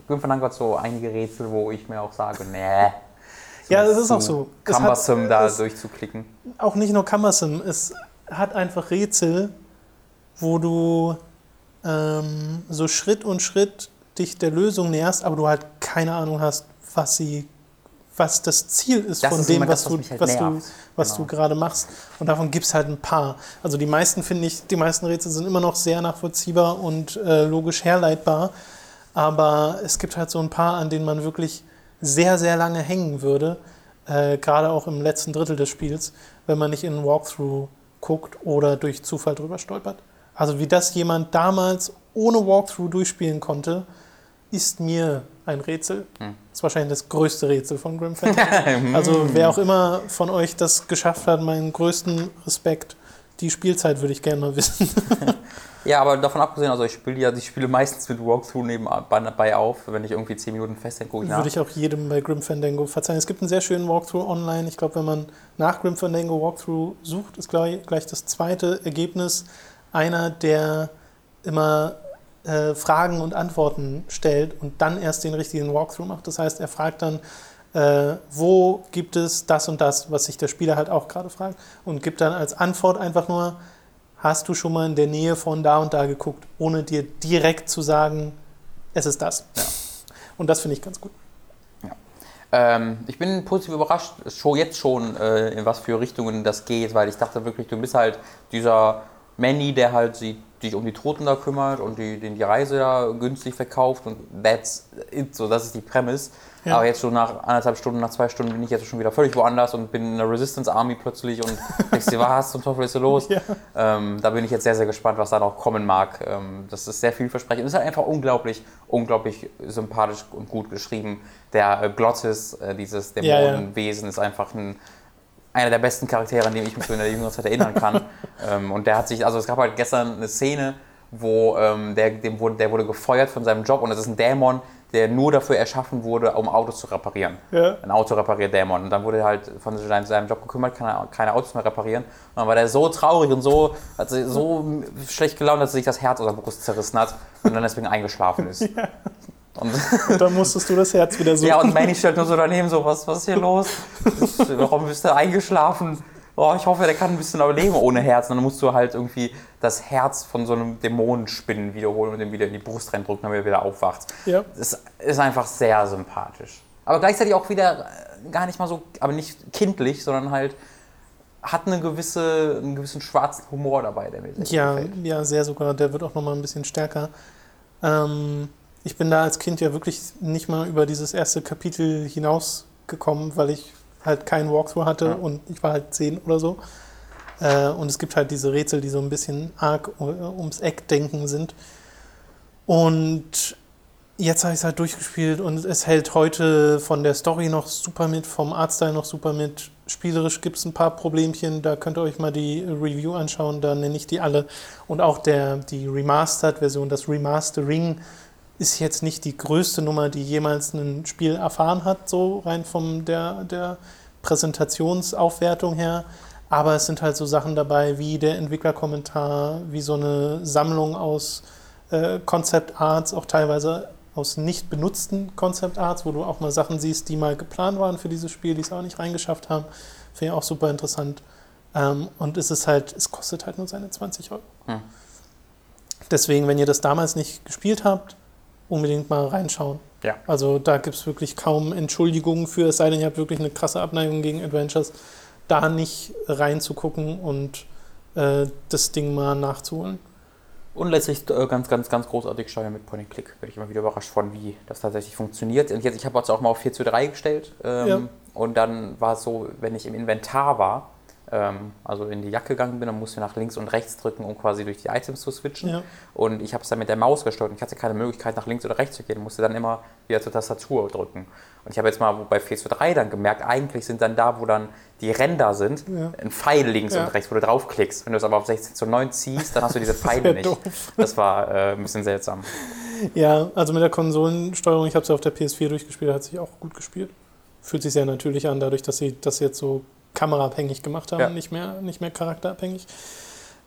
Grim Fandango hat so einige Rätsel, wo ich mir auch sage, nee. Ja, das ist auch so. Es hat- Cumbersome da durchzuklicken. Auch nicht nur Cumbersome, es hat einfach Rätsel, wo du ähm, so Schritt und Schritt dich der Lösung näherst, aber du halt keine Ahnung hast, was sie, was das Ziel ist Das von ist dem, das, was du, halt was, du, was Genau. du gerade machst. Und davon gibt es halt ein paar. Also die meisten finde ich, die meisten Rätsel sind immer noch sehr nachvollziehbar und äh, logisch herleitbar. Aber es gibt halt so ein paar, an denen man wirklich sehr, sehr lange hängen würde. Äh, gerade auch im letzten Drittel des Spiels, wenn man nicht in einen Walkthrough guckt oder durch Zufall drüber stolpert. Also wie das jemand damals ohne Walkthrough durchspielen konnte, ist mir ein Rätsel. Hm. Das ist wahrscheinlich das größte Rätsel von Grim Fandango. also wer auch immer von euch das geschafft hat, meinen größten Respekt. Die Spielzeit würde ich gerne mal wissen. Ja, aber davon abgesehen, also ich spiele ja, ich spiele meistens mit Walkthrough nebenbei auf. Wenn ich irgendwie 10 Minuten festhänge, gucke ich nach. Würde ich auch jedem bei Grim Fandango verzeihen. Es gibt einen sehr schönen Walkthrough online. Ich glaube, wenn man nach Grim Fandango Walkthrough sucht, ist gleich, gleich das zweite Ergebnis einer, der immer äh, Fragen und Antworten stellt und dann erst den richtigen Walkthrough macht. Das heißt, er fragt dann, äh, wo gibt es das und das, was sich der Spieler halt auch gerade fragt, und gibt dann als Antwort einfach nur, hast du schon mal in der Nähe von da und da geguckt, ohne dir direkt zu sagen, es ist das. Ja. Und das finde ich ganz gut. Ähm, ich bin positiv überrascht, schon jetzt schon, äh, in was für Richtungen das geht, weil ich dachte wirklich, du bist halt dieser Manny, der halt sie, sich um die Toten da kümmert und die, den die Reise da günstig verkauft und that's it, so, das ist die Prämisse. Ja. Aber jetzt schon nach anderthalb Stunden, nach zwei Stunden bin ich jetzt schon wieder völlig woanders und bin in der Resistance Army plötzlich und denkst dir, was zum Teufel ist hier los? Ja. Ähm, da bin ich jetzt sehr, sehr gespannt, was da noch kommen mag. Ähm, das ist sehr vielversprechend. Es ist halt einfach unglaublich, unglaublich sympathisch und gut geschrieben. Der äh, Glottis, äh, dieses Ja, ja. Dämonenwesen, ist einfach ein, einer der besten Charaktere, an den ich mich so in der jüngeren Zeit erinnern kann. ähm, und der hat sich, also es gab halt gestern eine Szene, wo ähm, der, dem wurde, der wurde gefeuert von seinem Job und das ist ein Dämon, der nur dafür erschaffen wurde, um Autos zu reparieren. Ja. Ein Autoreparier-Dämon. Und dann wurde er halt von seinem, Job gekümmert, kann er keine Autos mehr reparieren. Und dann war der so traurig und so, hat sich so schlecht gelaunt, dass er sich das Herz aus der Brust zerrissen hat und dann deswegen eingeschlafen ist. Und, Und dann musstest du das Herz wieder so. ja, und Manny stellt nur so daneben so, was, was ist hier los? Warum bist du eingeschlafen? Oh, ich hoffe, der kann ein bisschen überleben ohne Herz. Und dann musst du halt irgendwie das Herz von so einem Dämonenspinnen wiederholen und dem wieder in die Brust reindrücken, damit er wieder aufwacht. Ja. Das ist einfach sehr sympathisch. Aber gleichzeitig auch wieder äh, gar nicht mal so, aber nicht kindlich, sondern halt hat eine gewisse, einen gewissen schwarzen Humor dabei, der mir sehr Ja, gefällt. ja, sehr sogar. Der wird auch nochmal ein bisschen stärker. Ähm, ich bin da als Kind ja wirklich nicht mal über dieses erste Kapitel hinausgekommen, weil ich halt keinen Walkthrough hatte Ja. und ich war halt zehn oder so. Äh, und es gibt halt diese Rätsel, die so ein bisschen arg äh, ums Eck denken sind. Und jetzt habe ich es halt durchgespielt und es hält heute von der Story noch super mit, vom Artstyle noch super mit. Spielerisch gibt es ein paar Problemchen, da könnt ihr euch mal die Review anschauen, da nenne ich die alle. Und auch der, die Remastered-Version, das Remastering, ist jetzt nicht die größte Nummer, die jemals ein Spiel erfahren hat, so rein von der, der Präsentationsaufwertung her. Aber es sind halt so Sachen dabei wie der Entwicklerkommentar, wie so eine Sammlung aus äh, Concept Arts, auch teilweise aus nicht benutzten Concept Arts, wo du auch mal Sachen siehst, die mal geplant waren für dieses Spiel, die es auch nicht reingeschafft haben. Finde ich auch super interessant. Ähm, und es ist halt, es kostet halt nur seine 20 Euro. Hm. Deswegen, wenn ihr das damals nicht gespielt habt, unbedingt mal reinschauen. Ja. Also da gibt es wirklich kaum Entschuldigungen für, es sei denn, ihr habt wirklich eine krasse Abneigung gegen Adventures, da nicht reinzugucken und äh, das Ding mal nachzuholen. Und letztlich äh, ganz, ganz, ganz großartig steuern mit Point and Click. Bin ich immer wieder überrascht von, wie das tatsächlich funktioniert. Und jetzt, ich habe jetzt auch mal auf 4 zu 3 gestellt. Ähm, Ja. Und dann war es so, wenn ich im Inventar war, ähm, also in die Jacke gegangen bin, dann musste ich nach links und rechts drücken, um quasi durch die Items zu switchen. Ja. Und ich habe es dann mit der Maus gesteuert und ich hatte keine Möglichkeit, nach links oder rechts zu gehen, musste dann immer wieder zur Tastatur drücken. Und ich habe jetzt mal bei Phase 3 dann gemerkt, eigentlich sind dann da, wo dann die Ränder sind, Ja. ein Pfeil links Ja. und rechts, wo du draufklickst. Wenn du es aber auf 16 zu 9 ziehst, dann hast du diese Pfeile nicht. doof. Das war äh, ein bisschen seltsam. Ja, also mit der Konsolensteuerung, ich habe sie auf der PS4 durchgespielt, hat sich auch gut gespielt. Fühlt sich sehr natürlich an, dadurch, dass sie das jetzt so kameraabhängig gemacht haben, Ja. nicht, mehr, nicht mehr charakterabhängig.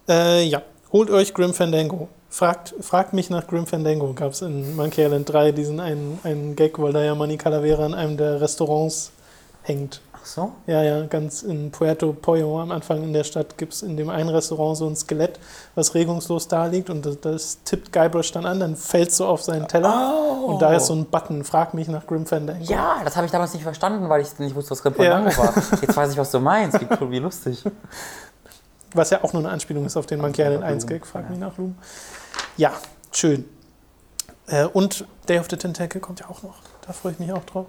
Äh, ja, holt euch Grim Fandango. Fragt, fragt mich nach Grim Fandango. Gab es in Monkey Island 3 diesen einen, einen Gag, weil da ja Manny Calavera an einem der Restaurants hängt. So? Ja, ja, ganz in Puerto Pollo am Anfang in der Stadt gibt es in dem einen Restaurant so ein Skelett, was regungslos da liegt und das, das tippt Guybrush dann an, dann fällt so auf seinen Teller und da ist so ein Button, frag mich nach Grim Fandango. Ja, das habe ich damals nicht verstanden, weil ich nicht wusste, was Grim Fandango war. Jetzt weiß ich, was du meinst. Wie lustig. Was ja auch nur eine Anspielung ist auf den Monkey Island 1 Gag, frag Ja. mich nach Loom. Ja, schön. Äh, und Day of the Tentacle kommt ja auch noch, da freue ich mich auch drauf.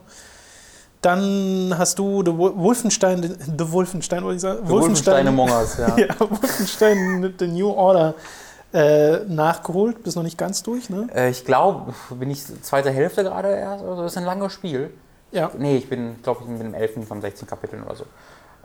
Dann hast du The Wol- Wolfenstein, The Wolfenstein, wollte ich sagen. Wolfenstein Among Us, ja. ja, Wolfenstein mit The New Order äh, nachgeholt. Bist noch nicht ganz durch, ne? Äh, ich glaube, bin ich zweite Hälfte gerade erst? Also das ist ein langes Spiel. Ja. Nee, ich bin, glaube ich, mit dem 11. von 16 Kapiteln oder so.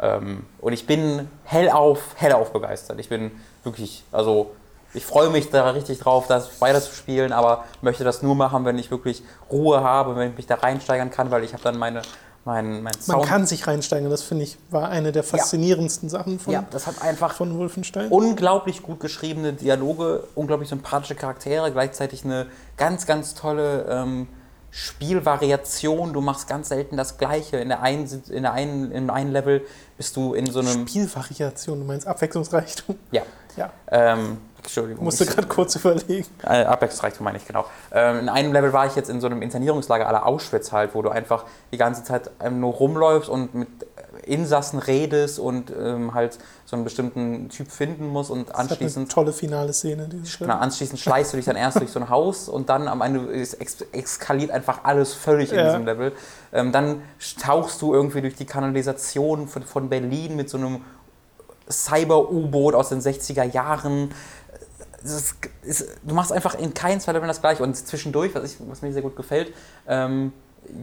Ähm, und ich bin hellauf, hellauf begeistert. Ich bin wirklich, also ich freue mich da richtig drauf, das weiter zu spielen, aber möchte das nur machen, wenn ich wirklich Ruhe habe, wenn ich mich da reinsteigern kann, weil ich habe dann meine, mein, mein Man Sound. kann sich reinsteigen. Das finde ich war eine der faszinierendsten Sachen von, ja, das hat einfach von Wolfenstein. unglaublich gut geschriebene Dialoge, unglaublich sympathische Charaktere, gleichzeitig eine ganz, ganz tolle ähm, Spielvariation. Du machst ganz selten das Gleiche. In der einen, in der einen, im einen Level bist du in so einem. Spielvariation, du meinst Abwechslungsreichtum. Ja. Ja, Ähm, Entschuldigung. musste gerade kurz überlegen. äh, Abwechslungsreichtum meine ich, genau. Ähm, in einem Level war ich jetzt in so einem Internierungslager aller Auschwitz halt, wo du einfach die ganze Zeit ähm, nur rumläufst und mit Insassen redest und ähm, halt so einen bestimmten Typ finden musst und anschließend tolle finale Szene, dieses Genau, anschließend schleichst du dich dann erst durch so ein Haus und dann am Ende ist- ex eskaliert einfach alles völlig in Ja. diesem Level. Ähm, dann tauchst du irgendwie durch die Kanalisation von, von Berlin mit so einem Cyber-U-Boot aus den 60er Jahren. Ist, du machst einfach in keinem zwei Leveln das gleiche. Und zwischendurch, was, ich, was mir sehr gut gefällt, ähm,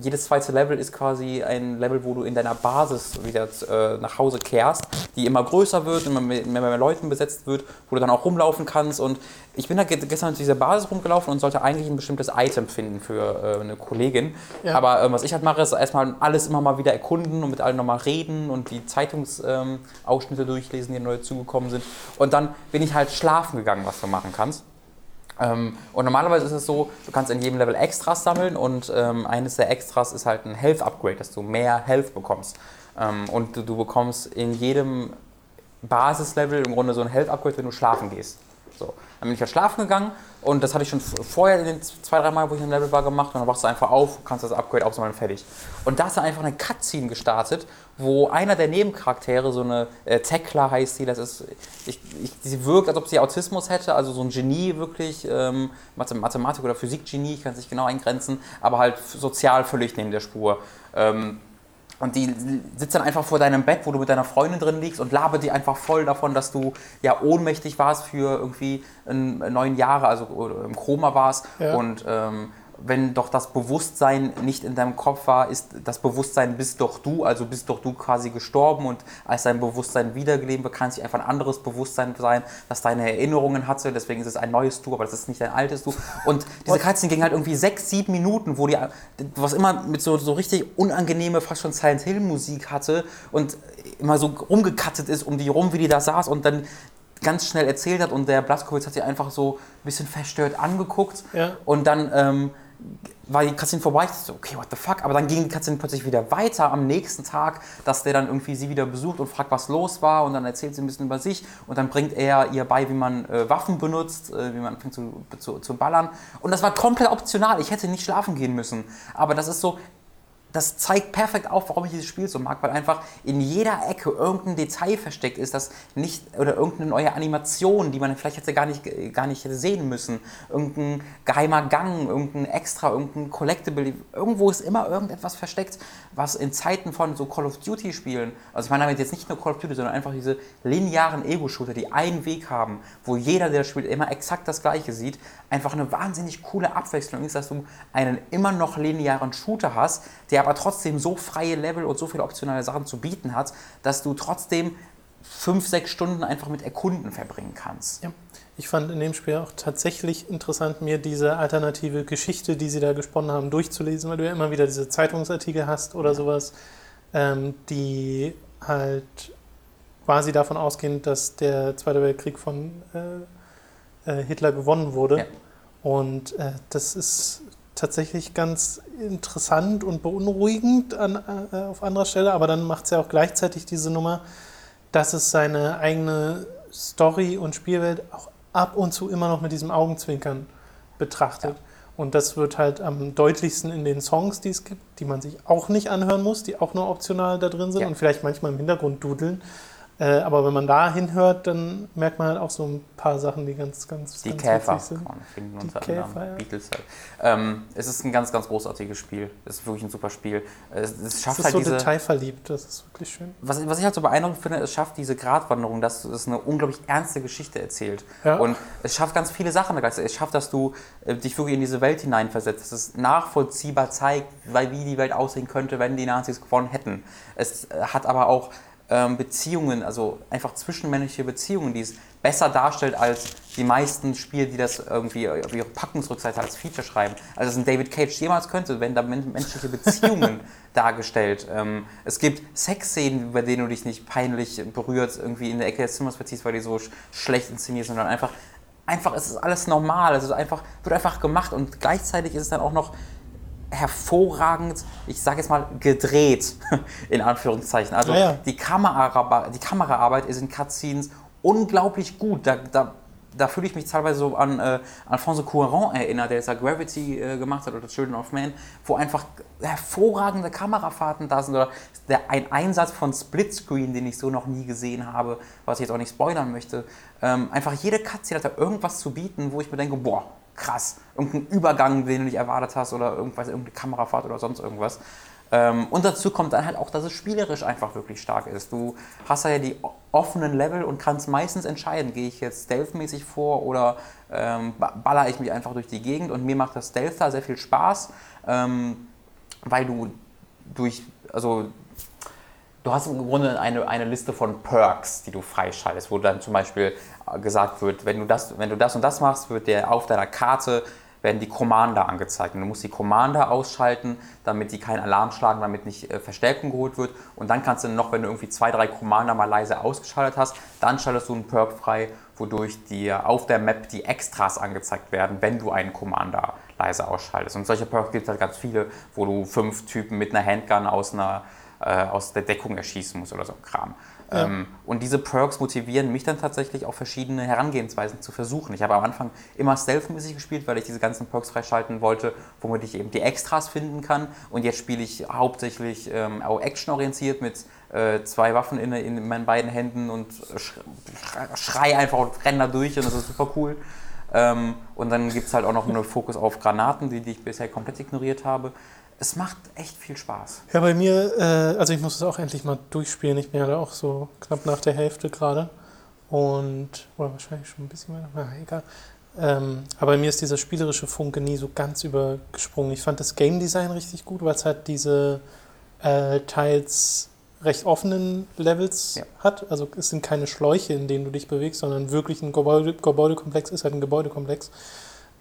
jedes zweite Level ist quasi ein Level, wo du in deiner Basis wieder äh, nach Hause kehrst, die immer größer wird, immer mehr, mehr, mehr Leuten besetzt wird, wo du dann auch rumlaufen kannst. Und ich bin da ge- gestern zu dieser Basis rumgelaufen und sollte eigentlich ein bestimmtes Item finden für äh, eine Kollegin. Ja. Aber ähm, was ich halt mache, ist erstmal alles immer mal wieder erkunden und mit allen nochmal reden und die Zeitungsausschnitte ähm, durchlesen, die neu zugekommen sind. Und dann bin ich halt schlafen gegangen, was du machen kannst. Ähm, und normalerweise ist es so, du kannst in jedem Level Extras sammeln und ähm, eines der Extras ist halt ein Health Upgrade, dass du mehr Health bekommst. Ähm, und du, du bekommst in jedem Basislevel im Grunde so ein Health Upgrade, wenn du schlafen gehst. So. Dann bin ich halt schlafen gegangen und das hatte ich schon vorher in den zwei, drei Mal, wo ich im Level war, gemacht und dann wachst du einfach auf, kannst das Upgrade aufsammeln, fertig. Und da ist dann einfach eine Cutscene gestartet, wo einer der Nebencharaktere, so eine äh, Tekla heißt sie, das ist, ich, ich, sie wirkt, als ob sie Autismus hätte, also so ein Genie wirklich, ähm, Mathe- Mathematik- oder Physik-Genie, ich kann es nicht genau eingrenzen, aber halt sozial völlig neben der Spur. Ähm, und die sitzt dann einfach vor deinem Bett, wo du mit deiner Freundin drin liegst und labert die einfach voll davon, dass du ja ohnmächtig warst für irgendwie neun Jahre, also im Koma warst. Ja. Und ähm, wenn doch das Bewusstsein nicht in deinem Kopf war, ist das Bewusstsein bist doch du, also bist doch du quasi gestorben und als dein Bewusstsein wiedergelebt wird, kann es nicht einfach ein anderes Bewusstsein sein, das deine Erinnerungen hatte, deswegen ist es ein neues Du, aber das ist nicht dein altes Du. Und diese Cutscene ging halt irgendwie sechs, sieben Minuten, wo die, was immer mit so, so richtig unangenehme, fast schon Silent Hill Musik hatte und immer so rumgekattet ist um die rum, wie die da saß und dann ganz schnell erzählt hat und der Blaskowitz hat sie einfach so ein bisschen verstört angeguckt Ja. und dann ähm, war die Cutscene vorbei. Ich dachte so, okay, what the fuck? Aber dann ging die Cutscene plötzlich wieder weiter am nächsten Tag, dass der dann irgendwie sie wieder besucht und fragt, was los war. Und dann erzählt sie ein bisschen über sich. Und dann bringt er ihr bei, wie man äh, Waffen benutzt, äh, wie man anfängt zu, zu, zu ballern. Und das war komplett optional. Ich hätte nicht schlafen gehen müssen. Aber das ist so, das zeigt perfekt auf, warum ich dieses Spiel so mag, weil einfach in jeder Ecke irgendein Detail versteckt ist, das nicht, oder irgendeine neue Animation, die man vielleicht hätte gar nicht, gar nicht sehen müssen, irgendein geheimer Gang, irgendein Extra, irgendein Collectible, irgendwo ist immer irgendetwas versteckt, was in Zeiten von so Call of Duty Spielen, also ich meine damit jetzt nicht nur Call of Duty, sondern einfach diese linearen Ego-Shooter, die einen Weg haben, wo jeder, der spielt, immer exakt das Gleiche sieht, einfach eine wahnsinnig coole Abwechslung ist, dass du einen immer noch linearen Shooter hast, der aber trotzdem so freie Level und so viele optionale Sachen zu bieten hat, dass du trotzdem fünf, sechs Stunden einfach mit Erkunden verbringen kannst. Ja. Ich fand in dem Spiel auch tatsächlich interessant, mir diese alternative Geschichte, die sie da gesponnen haben, durchzulesen, weil du ja immer wieder diese Zeitungsartikel hast oder ja. sowas, ähm, die halt quasi davon ausgehen, dass der Zweite Weltkrieg von äh, äh, Hitler gewonnen wurde. Ja. Und äh, das ist tatsächlich ganz interessant und beunruhigend an, äh, auf anderer Stelle, aber dann macht es ja auch gleichzeitig diese Nummer, dass es seine eigene Story und Spielwelt auch ab und zu immer noch mit diesem Augenzwinkern betrachtet. Ja. Und das wird halt am deutlichsten in den Songs, die es gibt, die man sich auch nicht anhören muss, die auch nur optional da drin sind ja. und vielleicht manchmal im Hintergrund dudeln. Äh, aber wenn man da hinhört, dann merkt man halt auch so ein paar Sachen, die ganz, ganz Die ganz Käfer kann man finden unter die Käfer, ja. Beatles halt. Ähm, es ist ein ganz, ganz großartiges Spiel. Es ist wirklich ein super Spiel. Es, es schafft es ist halt so diese, detailverliebt, das ist wirklich schön. Was, was ich halt so beeindruckend finde, es schafft diese Gratwanderung, dass es eine unglaublich ernste Geschichte erzählt. Ja. Und es schafft ganz viele Sachen. Es schafft, dass du äh, dich wirklich in diese Welt hineinversetzt. Dass es nachvollziehbar zeigt, wie die Welt aussehen könnte, wenn die Nazis gewonnen hätten. Es äh, hat aber auch Beziehungen, also einfach zwischenmenschliche Beziehungen, die es besser darstellt als die meisten Spiele, die das irgendwie auf ihre Packungsrückseite als Feature schreiben. Also es ein David Cage jemals könnte, wenn da menschliche Beziehungen dargestellt. Ähm, es gibt Sexszenen, bei denen du dich nicht peinlich berührt, irgendwie in der Ecke des Zimmers verziehst, weil die so sch schlecht inszeniert sind, sondern einfach, einfach es ist alles normal. Also einfach, wird einfach gemacht und gleichzeitig ist es dann auch noch hervorragend, ich sage jetzt mal, gedreht, in Anführungszeichen. Also ja, ja. Die, Kameraarbeit, die Kameraarbeit ist in Cutscenes unglaublich gut. Da, da, da fühle ich mich teilweise so an äh, Alfonso Cuarón erinnert, der jetzt ja Gravity äh, gemacht hat oder Children of Man, wo einfach hervorragende Kamerafahrten da sind oder der, ein Einsatz von Splitscreen, den ich so noch nie gesehen habe, was ich jetzt auch nicht spoilern möchte. Ähm, einfach jede Cutscene hat da irgendwas zu bieten, wo ich mir denke, boah, krass, irgendein Übergang, den du nicht erwartet hast oder irgendwas, irgendeine Kamerafahrt oder sonst irgendwas. Ähm, und dazu kommt dann halt auch, dass es spielerisch einfach wirklich stark ist. Du hast ja die offenen Level und kannst meistens entscheiden, gehe ich jetzt stealthmäßig vor oder ähm, baller ich mich einfach durch die Gegend. Und mir macht das Stealth da sehr viel Spaß, ähm, weil du durch, also du hast im Grunde eine, eine Liste von Perks, die du freischaltest, wo dann zum Beispiel gesagt wird, wenn du das, wenn du das und das machst, wird der auf deiner Karte werden die Commander angezeigt. Und du musst die Commander ausschalten, damit die keinen Alarm schlagen, damit nicht äh, Verstärkung geholt wird. Und dann kannst du noch, wenn du irgendwie zwei, drei Commander mal leise ausgeschaltet hast, dann schaltest du einen Perk frei, wodurch dir auf der Map die Extras angezeigt werden, wenn du einen Commander leise ausschaltest. Und solche Perks gibt es halt ganz viele, wo du fünf Typen mit einer Handgun aus, einer, äh, aus der Deckung erschießen musst oder so ein Kram. Ja. Ähm, und diese Perks motivieren mich dann tatsächlich auch verschiedene Herangehensweisen zu versuchen. Ich habe am Anfang immer stealth-mäßig gespielt, weil ich diese ganzen Perks freischalten wollte, womit ich eben die Extras finden kann. Und jetzt spiele ich hauptsächlich ähm, auch actionorientiert mit äh, zwei Waffen in, in, meinen beiden Händen und schrei einfach und renne da durch und das ist super cool. Ähm, und dann gibt es halt auch noch einen Fokus auf Granaten, die, die ich bisher komplett ignoriert habe es macht echt viel Spaß. Ja, bei mir, äh, also ich muss es auch endlich mal durchspielen. Ich bin ja da auch so knapp nach der Hälfte gerade. Und, oder wahrscheinlich schon ein bisschen mehr, na egal. Ähm, aber bei mir ist dieser spielerische Funke nie so ganz übergesprungen. Ich fand das Game Design richtig gut, weil es halt diese äh, teils recht offenen Levels ja. hat. Also es sind keine Schläuche, in denen du dich bewegst, sondern wirklich ein Gebäude, Gebäudekomplex ist halt ein Gebäudekomplex.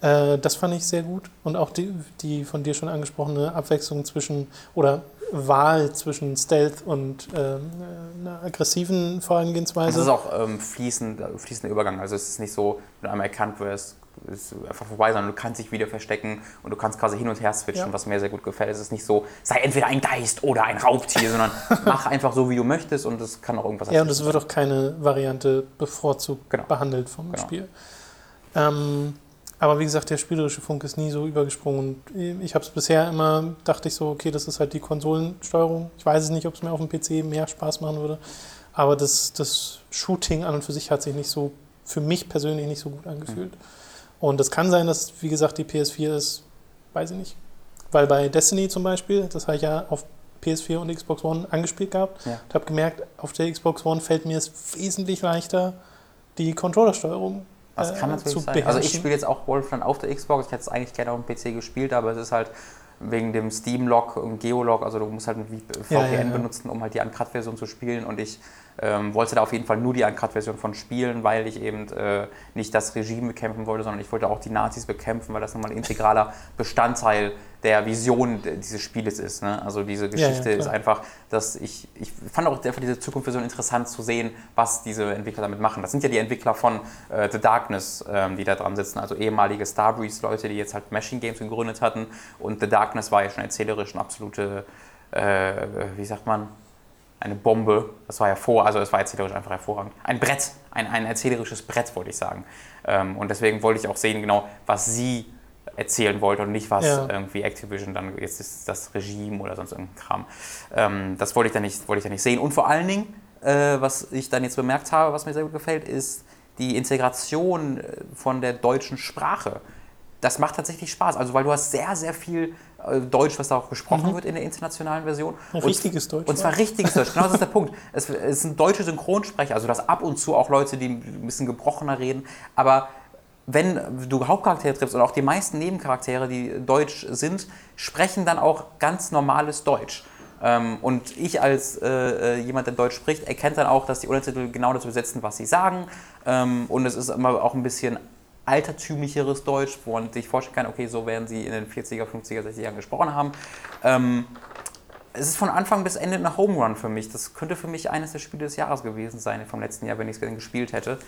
Äh, das fand ich sehr gut. Und auch die, die von dir schon angesprochene Abwechslung zwischen oder Wahl zwischen Stealth und ähm, einer aggressiven Vorangehensweise. Es ist auch ähm, fließend, fließender Übergang. Also es ist nicht so, wenn du einmal erkannt wirst, ist einfach vorbei, sondern du kannst dich wieder verstecken und du kannst quasi hin und her switchen, ja. was mir sehr gut gefällt. Es ist nicht so, sei entweder ein Geist oder ein Raubtier, sondern mach einfach so, wie du möchtest und es kann auch irgendwas Ja, und es wird auch keine Variante bevorzugt genau. behandelt vom genau. Spiel. Ähm, Aber wie gesagt, der spielerische Funk ist nie so übergesprungen. Und ich habe es bisher immer, dachte ich so, okay, das ist halt die Konsolensteuerung. Ich weiß es nicht, ob es mir auf dem PC mehr Spaß machen würde. Aber das, das Shooting an und für sich hat sich nicht so, für mich persönlich nicht so gut angefühlt. Mhm. Und es kann sein, dass, wie gesagt, die PS4 ist, weiß ich nicht. Weil bei Destiny zum Beispiel, das habe ich ja auf PS4 und Xbox One angespielt gehabt ja. und habe gemerkt, auf der Xbox One fällt mir es wesentlich leichter, die Controllersteuerung das kann äh, natürlich sein. Also ich spiele jetzt auch Wolfenstein auf der Xbox. Ich hätte es eigentlich gerne auf dem PC gespielt, aber es ist halt wegen dem Steam-Log und Geolog, also du musst halt ein VPN ja, ja, ja. benutzen, um halt die Uncut-Version zu spielen und ich ähm, wollte da auf jeden Fall nur die Uncut-Version von spielen, weil ich eben äh, nicht das Regime bekämpfen wollte, sondern ich wollte auch die Nazis bekämpfen, weil das nochmal ein integraler Bestandteil der Vision dieses Spieles ist. Ne? Also diese Geschichte ja, ja, ist einfach, dass ich, ich fand auch einfach diese Zukunftsvision interessant zu sehen, was diese Entwickler damit machen. Das sind ja die Entwickler von äh, The Darkness, ähm, die da dran sitzen, also ehemalige Starbreeze-Leute, die jetzt halt Machine Games gegründet hatten und The Darkness war ja schon erzählerisch eine absolute, äh, wie sagt man, eine Bombe. Das war ja vor, also es war erzählerisch einfach hervorragend. Ein Brett, ein, ein erzählerisches Brett, wollte ich sagen. Ähm, und deswegen wollte ich auch sehen, genau, was sie erzählen wollte und nicht was ja. irgendwie Activision dann jetzt ist das Regime oder sonst irgendein Kram. Ähm, das wollte ich dann nicht, wollte ich dann nicht sehen. Und vor allen Dingen, äh, was ich dann jetzt bemerkt habe, was mir sehr gut gefällt, ist die Integration äh, von der deutschen Sprache. Das macht tatsächlich Spaß, also weil du hast sehr, sehr viel äh, Deutsch, was da auch gesprochen mhm. wird in der internationalen Version. richtiges Deutsch. Und zwar richtiges Deutsch, genau das ist der Punkt. Es, es sind deutsche Synchronsprecher, also das ab und zu auch Leute, die ein bisschen gebrochener reden, aber wenn du Hauptcharaktere triffst und auch die meisten Nebencharaktere, die deutsch sind, sprechen dann auch ganz normales Deutsch. Ähm, und ich als äh, äh, jemand, der Deutsch spricht, erkennt dann auch, dass die Untertitel genau das übersetzen, was sie sagen. Ähm, und es ist immer auch ein bisschen altertümlicheres Deutsch, wo man sich vorstellen kann, okay, so werden sie in den 40er, 50er, 60er Jahren gesprochen haben. Ähm, es ist von Anfang bis Ende eine Home Run für mich. Das könnte für mich eines der Spiele des Jahres gewesen sein vom letzten Jahr, wenn ich es gespielt hätte.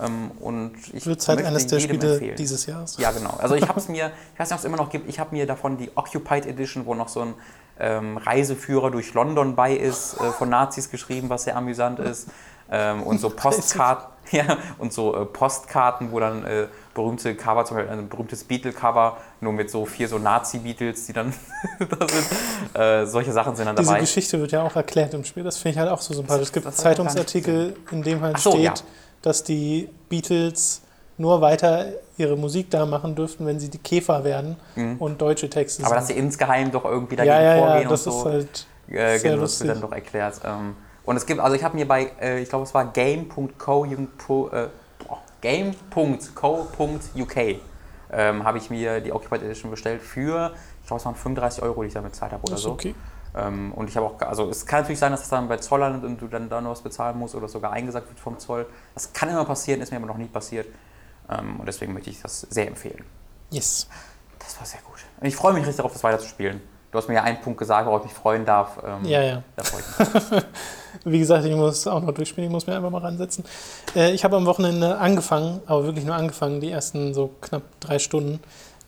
Ähm, und ich Wird halt eines der Spiele empfehlen. dieses Jahres. Ja, genau. Also ich habe es mir, ich weiß nicht, ob es immer noch gibt, ich habe mir davon die Occupied Edition, wo noch so ein ähm, Reiseführer durch London bei ist, äh, von Nazis geschrieben, was sehr amüsant ist. Ähm, und so Postkarten, ja, und so äh, Postkarten, wo dann äh, berühmte Cover, zum Beispiel ein berühmtes Beatle-Cover, nur mit so vier so Nazi-Beatles, die dann da sind. Äh, solche Sachen sind dann dabei. Diese Geschichte wird ja auch erklärt im Spiel, das finde ich halt auch so sympathisch. Es gibt Zeitungsartikel, in dem halt so, steht, ja. dass die Beatles nur weiter ihre Musik da machen dürften, wenn sie die Käfer werden mhm. und deutsche Texte Aber sind. dass sie insgeheim doch irgendwie dagegen ja, ja, vorgehen ja, das und so. Ist halt äh, genau, das wird dann doch erklärt. Ähm, und es gibt, also ich habe mir bei, äh, ich glaube es war game.co, äh, game.co.uk ähm, habe ich mir die Occupied Edition bestellt für, ich glaube es waren 35 Euro, die ich damit bezahlt habe oder so. Okay. Ähm, und ich habe auch, also es kann natürlich sein, dass das dann bei Zoll landet und du dann da noch was bezahlen musst oder sogar eingesagt wird vom Zoll. Das kann immer passieren, ist mir aber noch nie passiert. Ähm, und deswegen möchte ich das sehr empfehlen. Yes. Das war sehr gut. Und ich freue mich richtig darauf, das weiterzuspielen. Du hast mir ja einen Punkt gesagt, worauf ich mich freuen darf. Ähm, ja, ja. Da freue ich mich. Wie gesagt, ich muss auch noch durchspielen, ich muss mir einfach mal ransetzen. Äh, ich habe am Wochenende angefangen, aber wirklich nur angefangen, die ersten so knapp drei Stunden,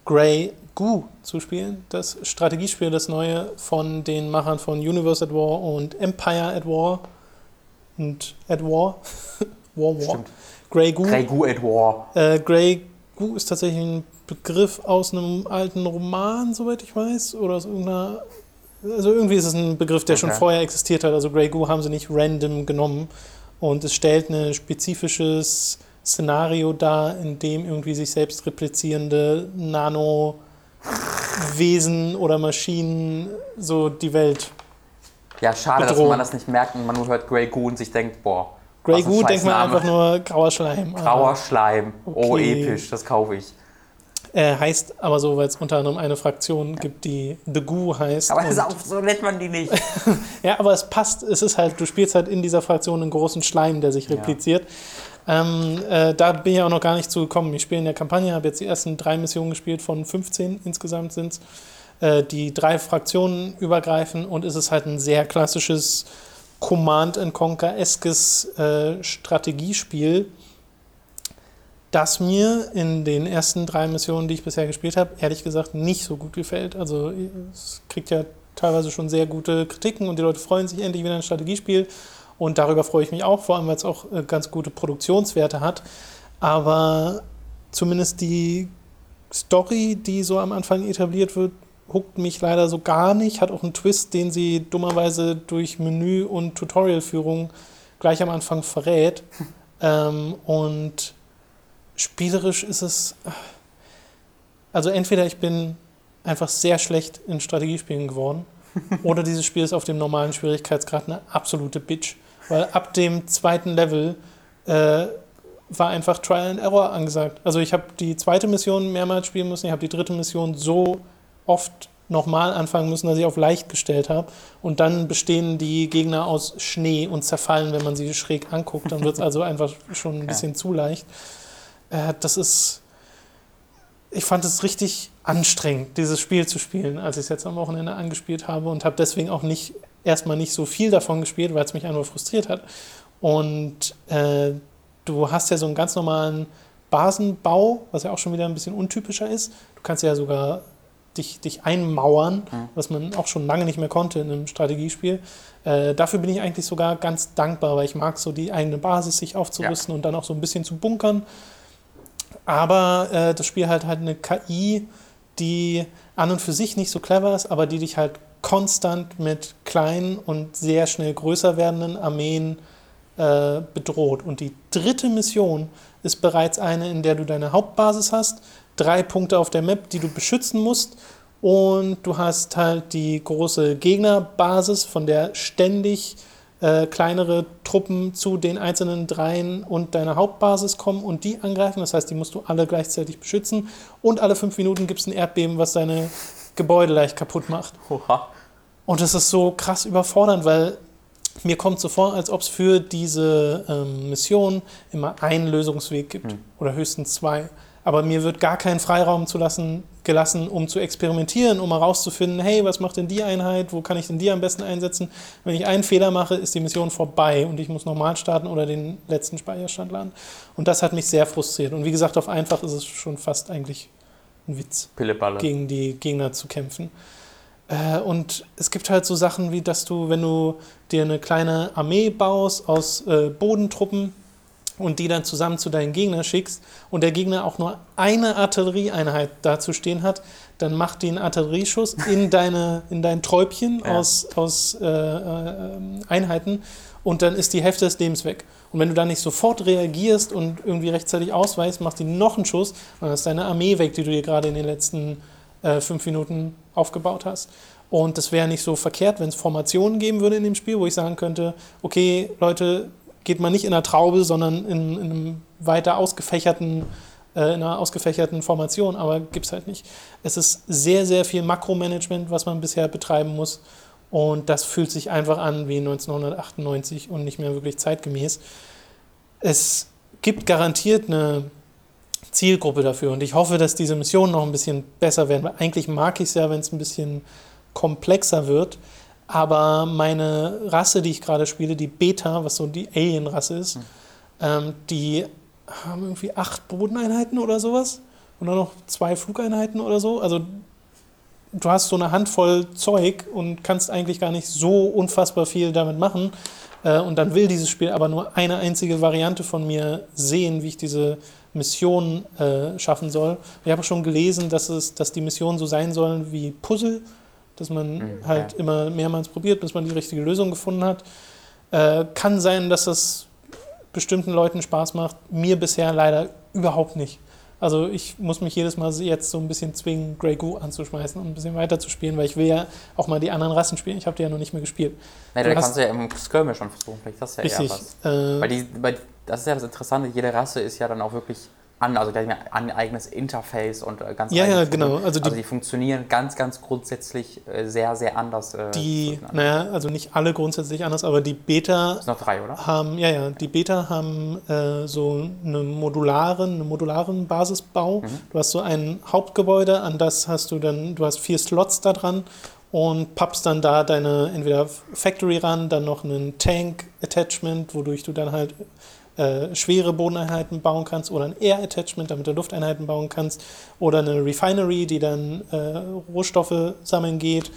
Grey Goo zu spielen. Das Strategiespiel, das neue von den Machern von Universe at War und Empire at War. Und at War. war War. Stimmt. Grey Goo. Grey Goo at War. Äh, Grey Goo ist tatsächlich ein Begriff aus einem alten Roman, soweit ich weiß, oder aus irgendeiner. Also irgendwie ist es ein Begriff, der okay. schon vorher existiert hat. Also Grey Goo haben sie nicht random genommen. Und es stellt ein spezifisches Szenario dar, in dem irgendwie sich selbst replizierende Nanowesen oder Maschinen so die Welt. Ja, schade, bedrohen. dass man das nicht merkt und man nur hört Grey Goo und sich denkt, boah. Grey Goo denkt man einfach nur grauer Schleim. Grauer Schleim. Oh, okay. Oh, episch, das kaufe ich. Äh, heißt aber so, weil es unter anderem eine Fraktion gibt, die The Goo heißt. Aber ist auch, so nennt man die nicht. ja, aber es passt, es ist halt, du spielst halt in dieser Fraktion einen großen Schleim, der sich repliziert. Ja. Ähm, äh, da bin ich auch noch gar nicht zu gekommen. Ich spiele in der Kampagne, habe jetzt die ersten drei Missionen gespielt, von 15 insgesamt sind es, äh, die drei Fraktionen übergreifen und es ist halt ein sehr klassisches Command Conquer-eskes äh, Strategiespiel das mir in den ersten drei Missionen, die ich bisher gespielt habe, ehrlich gesagt nicht so gut gefällt. Also es kriegt ja teilweise schon sehr gute Kritiken und die Leute freuen sich endlich wieder ein Strategiespiel. Und darüber freue ich mich auch, vor allem weil es auch äh, ganz gute Produktionswerte hat. Aber zumindest die Story, die so am Anfang etabliert wird, huckt mich leider so gar nicht. Hat auch einen Twist, den sie dummerweise durch Menü- und Tutorialführung gleich am Anfang verrät. ähm, und spielerisch ist es. Also entweder ich bin einfach sehr schlecht in Strategiespielen geworden, oder dieses Spiel ist auf dem normalen Schwierigkeitsgrad eine absolute Bitch. Weil ab dem zweiten Level äh, war einfach Trial and Error angesagt. Also ich habe die zweite Mission mehrmals spielen müssen, ich habe die dritte Mission so oft nochmal anfangen müssen, dass ich auf leicht gestellt habe. Und dann bestehen die Gegner aus Schnee und zerfallen, wenn man sie schräg anguckt. Dann wird es also einfach schon ein bisschen ja. zu leicht. Äh, das ist. Ich fand es richtig anstrengend, dieses Spiel zu spielen, als ich es jetzt am Wochenende angespielt habe und habe deswegen auch nicht erstmal nicht so viel davon gespielt, weil es mich einfach frustriert hat. Und äh, du hast ja so einen ganz normalen Basenbau, was ja auch schon wieder ein bisschen untypischer ist. Du kannst ja sogar dich, dich einmauern, mhm. was man auch schon lange nicht mehr konnte in einem Strategiespiel. Äh, dafür bin ich eigentlich sogar ganz dankbar, weil ich mag so die eigene Basis sich aufzurüsten ja. und dann auch so ein bisschen zu bunkern. Aber äh, das Spiel hat halt eine KI, die an und für sich nicht so clever ist, aber die dich halt konstant mit kleinen und sehr schnell größer werdenden Armeen äh, bedroht. Und die dritte Mission ist bereits eine, in der du deine Hauptbasis hast, drei Punkte auf der Map, die du beschützen musst. Und du hast halt die große Gegnerbasis, von der ständig äh, kleinere Truppen zu den einzelnen Dreien und deiner Hauptbasis kommen und die angreifen. Das heißt, die musst du alle gleichzeitig beschützen. Und alle fünf Minuten gibt es ein Erdbeben, was deine Gebäude leicht kaputt macht. Oha. Und das ist so krass überfordernd, weil mir kommt so vor, als ob es für diese ähm, Mission immer einen Lösungsweg gibt hm. oder höchstens zwei aber mir wird gar kein Freiraum lassen, gelassen, um zu experimentieren, um herauszufinden, hey, was macht denn die Einheit, wo kann ich denn die am besten einsetzen? Wenn ich einen Fehler mache, ist die Mission vorbei und ich muss nochmal starten oder den letzten Speicherstand laden. Und das hat mich sehr frustriert. Und wie gesagt, auf einfach ist es schon fast eigentlich ein Witz, Pilleballe. gegen die Gegner zu kämpfen. Äh, und es gibt halt so Sachen wie, dass du, wenn du dir eine kleine Armee baust aus äh, Bodentruppen, und die dann zusammen zu deinen Gegner schickst und der Gegner auch nur eine Artillerieeinheit dazu stehen hat, dann macht die einen Artillerieschuss in, deine, in dein Träubchen ja. aus, aus äh, äh, Einheiten und dann ist die Hälfte des Lebens weg. Und wenn du dann nicht sofort reagierst und irgendwie rechtzeitig ausweichst, macht die noch einen Schuss und dann ist deine Armee weg, die du dir gerade in den letzten äh, fünf Minuten aufgebaut hast. Und das wäre nicht so verkehrt, wenn es Formationen geben würde in dem Spiel, wo ich sagen könnte, okay, Leute, geht man nicht in einer Traube, sondern in, in einem weiter ausgefächerten, äh, in einer ausgefächerten Formation, aber gibt es halt nicht. Es ist sehr, sehr viel Makromanagement, was man bisher betreiben muss. Und das fühlt sich einfach an wie 1998 und nicht mehr wirklich zeitgemäß. Es gibt garantiert eine Zielgruppe dafür und ich hoffe, dass diese Missionen noch ein bisschen besser werden, weil eigentlich mag ich es ja, wenn es ein bisschen komplexer wird. Aber meine Rasse, die ich gerade spiele, die Beta, was so die Alien-Rasse ist, mhm. ähm, die haben irgendwie acht Bodeneinheiten oder sowas. Und dann noch zwei Flugeinheiten oder so. Also du hast so eine Handvoll Zeug und kannst eigentlich gar nicht so unfassbar viel damit machen. Äh, und dann will dieses Spiel aber nur eine einzige Variante von mir sehen, wie ich diese Mission äh, schaffen soll. Ich habe schon gelesen, dass, es, dass die Missionen so sein sollen wie Puzzle dass man mhm, halt ja. immer mehrmals probiert, bis man die richtige Lösung gefunden hat. Äh, kann sein, dass das bestimmten Leuten Spaß macht, mir bisher leider überhaupt nicht. Also ich muss mich jedes Mal jetzt so ein bisschen zwingen, Grey Goo anzuschmeißen und ein bisschen weiter zu spielen, weil ich will ja auch mal die anderen Rassen spielen. Ich habe die ja noch nicht mehr gespielt. Nein, da kannst du ja im Skirmish schon versuchen. Vielleicht das ist ja richtig, eher was. Äh, weil, die, weil das ist ja das Interessante, jede Rasse ist ja dann auch wirklich an, also ja ein eigenes Interface und äh, ganz Ja, ja, genau. Also die, also die, funktionieren ganz, ganz grundsätzlich äh, sehr, sehr anders. Äh, die, naja, also nicht alle grundsätzlich anders, aber die Beta. Das sind noch drei, oder? Haben, ja, ja, die Beta haben äh, so eine modularen, einen modularen Basisbau. Mhm. Du hast so ein Hauptgebäude, an das hast du dann, du hast vier Slots da dran und pappst dann da deine entweder Factory ran, dann noch einen Tank-Attachment, wodurch du dann halt äh, schwere Bodeneinheiten bauen kannst oder ein Air Attachment, damit du Lufteinheiten bauen kannst oder eine Refinery, die dann äh, Rohstoffe sammeln geht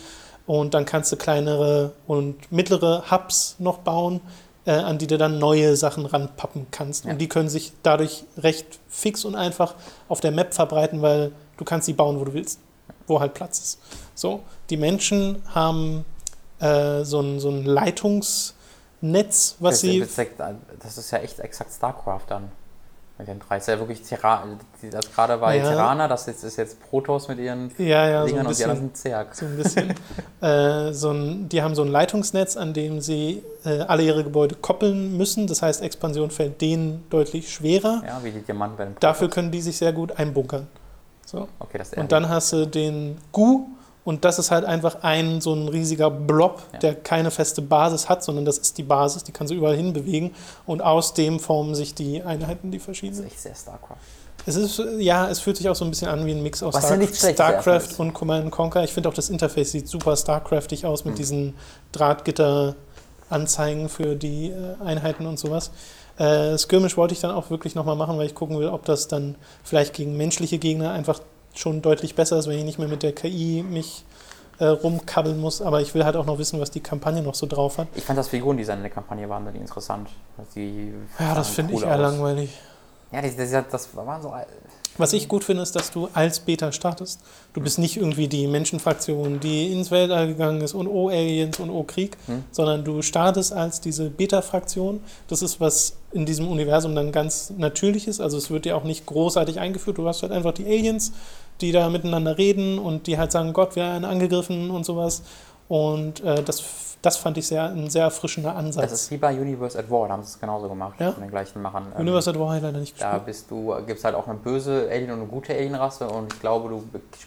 und dann kannst du kleinere und mittlere Hubs noch bauen, äh, an die du dann neue Sachen ranpappen kannst. Ja. Und die können sich dadurch recht fix und einfach auf der Map verbreiten, weil du kannst sie bauen, wo du willst, wo halt Platz ist. So, die Menschen haben äh, so ein, so ein Leitungsnetz, was das, sie... das, das ist ja echt exakt StarCraft dann. Mit den drei. Das ist ja wirklich Terra das gerade war Ja. Terraner, das ist, ist jetzt Protoss mit ihren Ja, ja, so Dingern ein und die anderen bisschen. sind Zerg. So ein bisschen. äh, so ein, die haben so ein Leitungsnetz, an dem sie äh, alle ihre Gebäude koppeln müssen. Das heißt, Expansion fällt denen deutlich schwerer. Ja, wie die Diamanten bei den Dafür können die sich sehr gut einbunkern. So. Okay, das ist Und dann hast du den Gu und das ist halt einfach ein so ein riesiger Blob, Ja. der keine feste Basis hat, sondern das ist die Basis, die kannst du überall hin bewegen und aus dem formen sich die Einheiten, die das ist echt sehr StarCraft. Es ist, ja, es fühlt sich auch so ein bisschen an wie ein Mix aus ja Star ist, StarCraft und Command Conquer. Ich finde auch das Interface sieht super StarCraftig aus mit Mhm. diesen Drahtgitter-Anzeigen für die äh, Einheiten und sowas. Äh, Skirmish wollte ich dann auch wirklich nochmal machen, weil ich gucken will, ob das dann vielleicht gegen menschliche Gegner einfach schon deutlich besser ist, wenn ich nicht mehr mit der KI mich äh, rumkabbeln muss. Aber ich will halt auch noch wissen, was die Kampagne noch so drauf hat. Ich fand das Figurendesign in der Kampagne wahnsinnig interessant. Die Ja, das finde ich cool eher aus. langweilig. Ja, das, das, das waren so. Was ich gut finde, ist, dass du als Beta startest. Du bist nicht irgendwie die Menschenfraktion, die ins Weltall gegangen ist und oh Aliens und oh Krieg, Hm. sondern du startest als diese Beta-Fraktion. Das ist was in diesem Universum dann ganz natürlich ist. Also es wird dir auch nicht großartig eingeführt. Du hast halt einfach die Aliens, die da miteinander reden und die halt sagen, Gott, wir werden angegriffen und sowas. Und äh, das, das fand ich sehr, ein sehr erfrischender Das Ansatz. ist wie bei Universe at War, da haben sie es genauso gemacht. Ja? Von den gleichen Machern. Ähm, Universe at War ich leider nicht Da gespielt. bist du, gibt es halt auch eine böse Alien und eine gute Alienrasse und ich glaube, du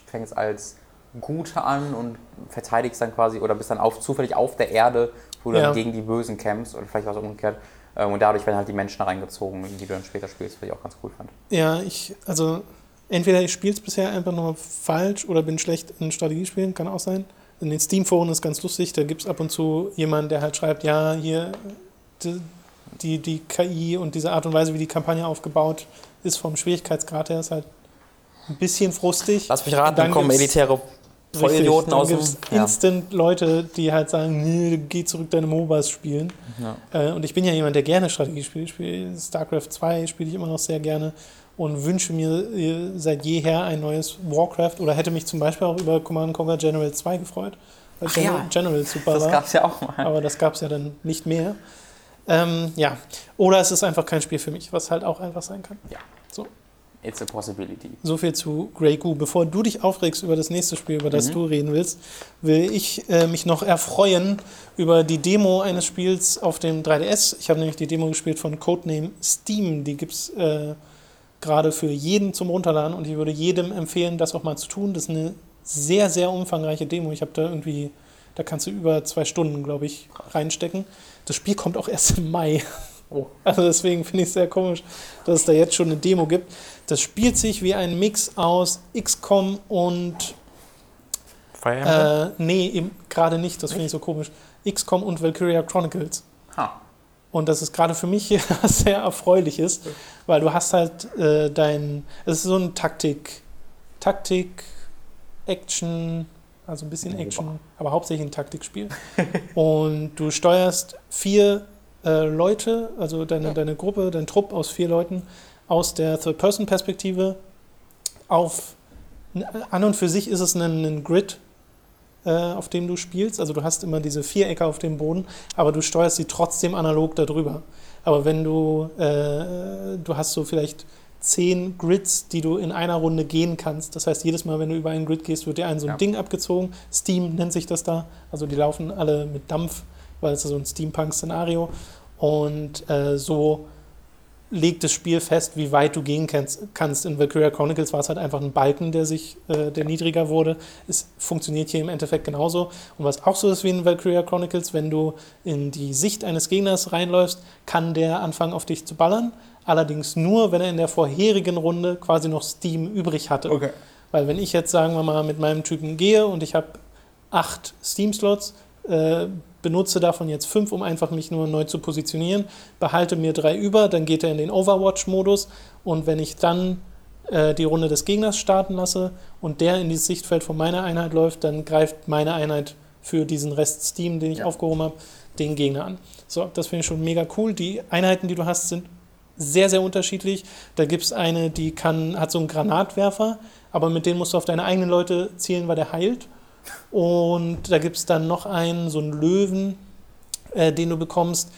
fängst als Gute an und verteidigst dann quasi oder bist dann auf, zufällig auf der Erde, wo du Ja. dann gegen die Bösen kämpfst oder vielleicht was umgekehrt. Ähm, Und dadurch werden halt die Menschen reingezogen, die du dann später spielst, was ich auch ganz cool fand. Ja, ich, also entweder ich spiele es bisher einfach nur falsch oder bin schlecht in Strategiespielen, kann auch sein. In den Steam-Foren ist ganz lustig, da gibt es ab und zu jemanden, der halt schreibt, ja, hier die, die, die KI und diese Art und Weise, wie die Kampagne aufgebaut ist vom Schwierigkeitsgrad her, ist halt ein bisschen frustig. Lass mich raten, Dann kommen elitäre Richtig, dann gibt's instant Leute, die halt sagen, nee, geh zurück deine MOBAs spielen. Ja. Äh, und ich bin ja jemand, der gerne Strategie spielt. StarCraft 2 spiele ich immer noch sehr gerne und wünsche mir äh, seit jeher ein neues Warcraft oder hätte mich zum Beispiel auch über Command Conquer General 2 gefreut, weil Ach General, ja. General super Das war. gab es ja auch mal. Aber das gab es ja dann nicht mehr. Ähm, ja, oder es ist einfach kein Spiel für mich, was halt auch einfach sein kann. It's a possibility. So viel zu Grey Goo. Bevor du dich aufregst über das nächste Spiel, über das Mhm. du reden willst, will ich äh, mich noch erfreuen über die Demo eines Spiels auf dem 3DS. Ich habe nämlich die Demo gespielt von Codename Steam. Die gibt es äh, gerade für jeden zum Runterladen und ich würde jedem empfehlen, das auch mal zu tun. Das ist eine sehr, sehr umfangreiche Demo. Ich habe da irgendwie, da kannst du über zwei Stunden, glaube ich, reinstecken. Das Spiel kommt auch erst im Mai. Oh. Also deswegen finde ich es sehr komisch, dass es da jetzt schon eine Demo gibt. Das spielt sich wie ein Mix aus XCOM und Fire Emblem? äh, nee, gerade nicht, das finde ich so komisch. XCOM und Valkyria Chronicles. Ha. Und das ist gerade für mich sehr erfreulich ist, weil du hast halt äh, dein, es ist so ein Taktik, Taktik, Action, also ein bisschen Ja, Action, aber hauptsächlich ein Taktikspiel. Und du steuerst vier äh, Leute, also deine, deine Gruppe, dein Trupp aus vier Leuten aus der Third-Person-Perspektive auf, an und für sich ist es ein, ein Grid, auf dem du spielst. Also du hast immer diese Vierecke auf dem Boden, aber du steuerst sie trotzdem analog darüber. Aber wenn du, äh, du hast so vielleicht zehn Grids, die du in einer Runde gehen kannst. Das heißt, jedes Mal, wenn du über einen Grid gehst, wird dir ein so ein Ja. Ding abgezogen. Steam nennt sich das da. Also die laufen alle mit Dampf, weil es ist so ein Steampunk-Szenario. Und äh, so legt das Spiel fest, wie weit du gehen kannst. In Valkyria Chronicles war es halt einfach ein Balken, der sich, äh, der niedriger wurde. Es funktioniert hier im Endeffekt genauso. Und was auch so ist wie in Valkyria Chronicles, wenn du in die Sicht eines Gegners reinläufst, kann der anfangen auf dich zu ballern. Allerdings nur, wenn er in der vorherigen Runde quasi noch Steam übrig hatte. Okay. Weil wenn ich jetzt, sagen wir mal, mit meinem Typen gehe und ich habe acht Steam-Slots, äh, benutze davon jetzt fünf, um einfach mich nur neu zu positionieren, behalte mir drei über, dann geht er in den Overwatch-Modus und wenn ich dann äh, die Runde des Gegners starten lasse und der in dieses Sichtfeld von meiner Einheit läuft, dann greift meine Einheit für diesen Rest Steam, den ich Ja. aufgehoben habe, den Gegner an. So, das finde ich schon mega cool. Die Einheiten, die du hast, sind sehr, sehr unterschiedlich. Da gibt es eine, die kann, hat so einen Granatwerfer, aber mit dem musst du auf deine eigenen Leute zielen, weil der heilt. Und da gibt es dann noch einen, so einen Löwen, äh, den du bekommst,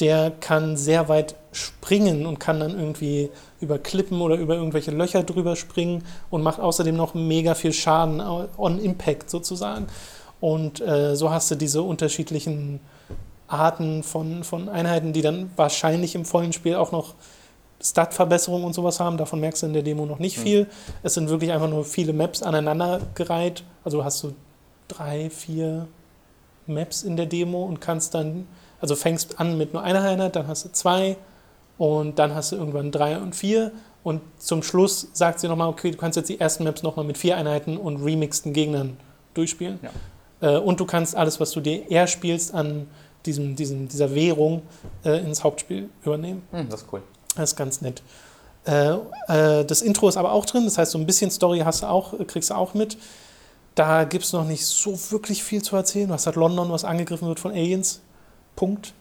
der kann sehr weit springen und kann dann irgendwie über Klippen oder über irgendwelche Löcher drüber springen und macht außerdem noch mega viel Schaden on Impact sozusagen. Und äh, so hast du diese unterschiedlichen Arten von, von Einheiten, die dann wahrscheinlich im vollen Spiel auch noch Stat-Verbesserungen und sowas haben. Davon merkst du in der Demo noch nicht hm. viel. Mhm. Es sind wirklich einfach nur viele Maps aneinandergereiht. Also hast du drei, vier Maps in der Demo und kannst dann, also fängst an mit nur einer Einheit, dann hast du zwei und dann hast du irgendwann drei und vier und zum Schluss sagt sie nochmal, okay, du kannst jetzt die ersten Maps nochmal mit vier Einheiten und remixten Gegnern durchspielen. Ja. Äh, und du kannst alles, was du dir eher spielst, an diesem, diesem, dieser Währung äh, ins Hauptspiel übernehmen. Hm, das ist cool. Das ist ganz nett. Äh, äh, das Intro ist aber auch drin, das heißt, so ein bisschen Story hast du auch, kriegst du auch mit. Da gibt es noch nicht so wirklich viel zu erzählen. Du hast halt London, was angegriffen wird von Aliens. Punkt.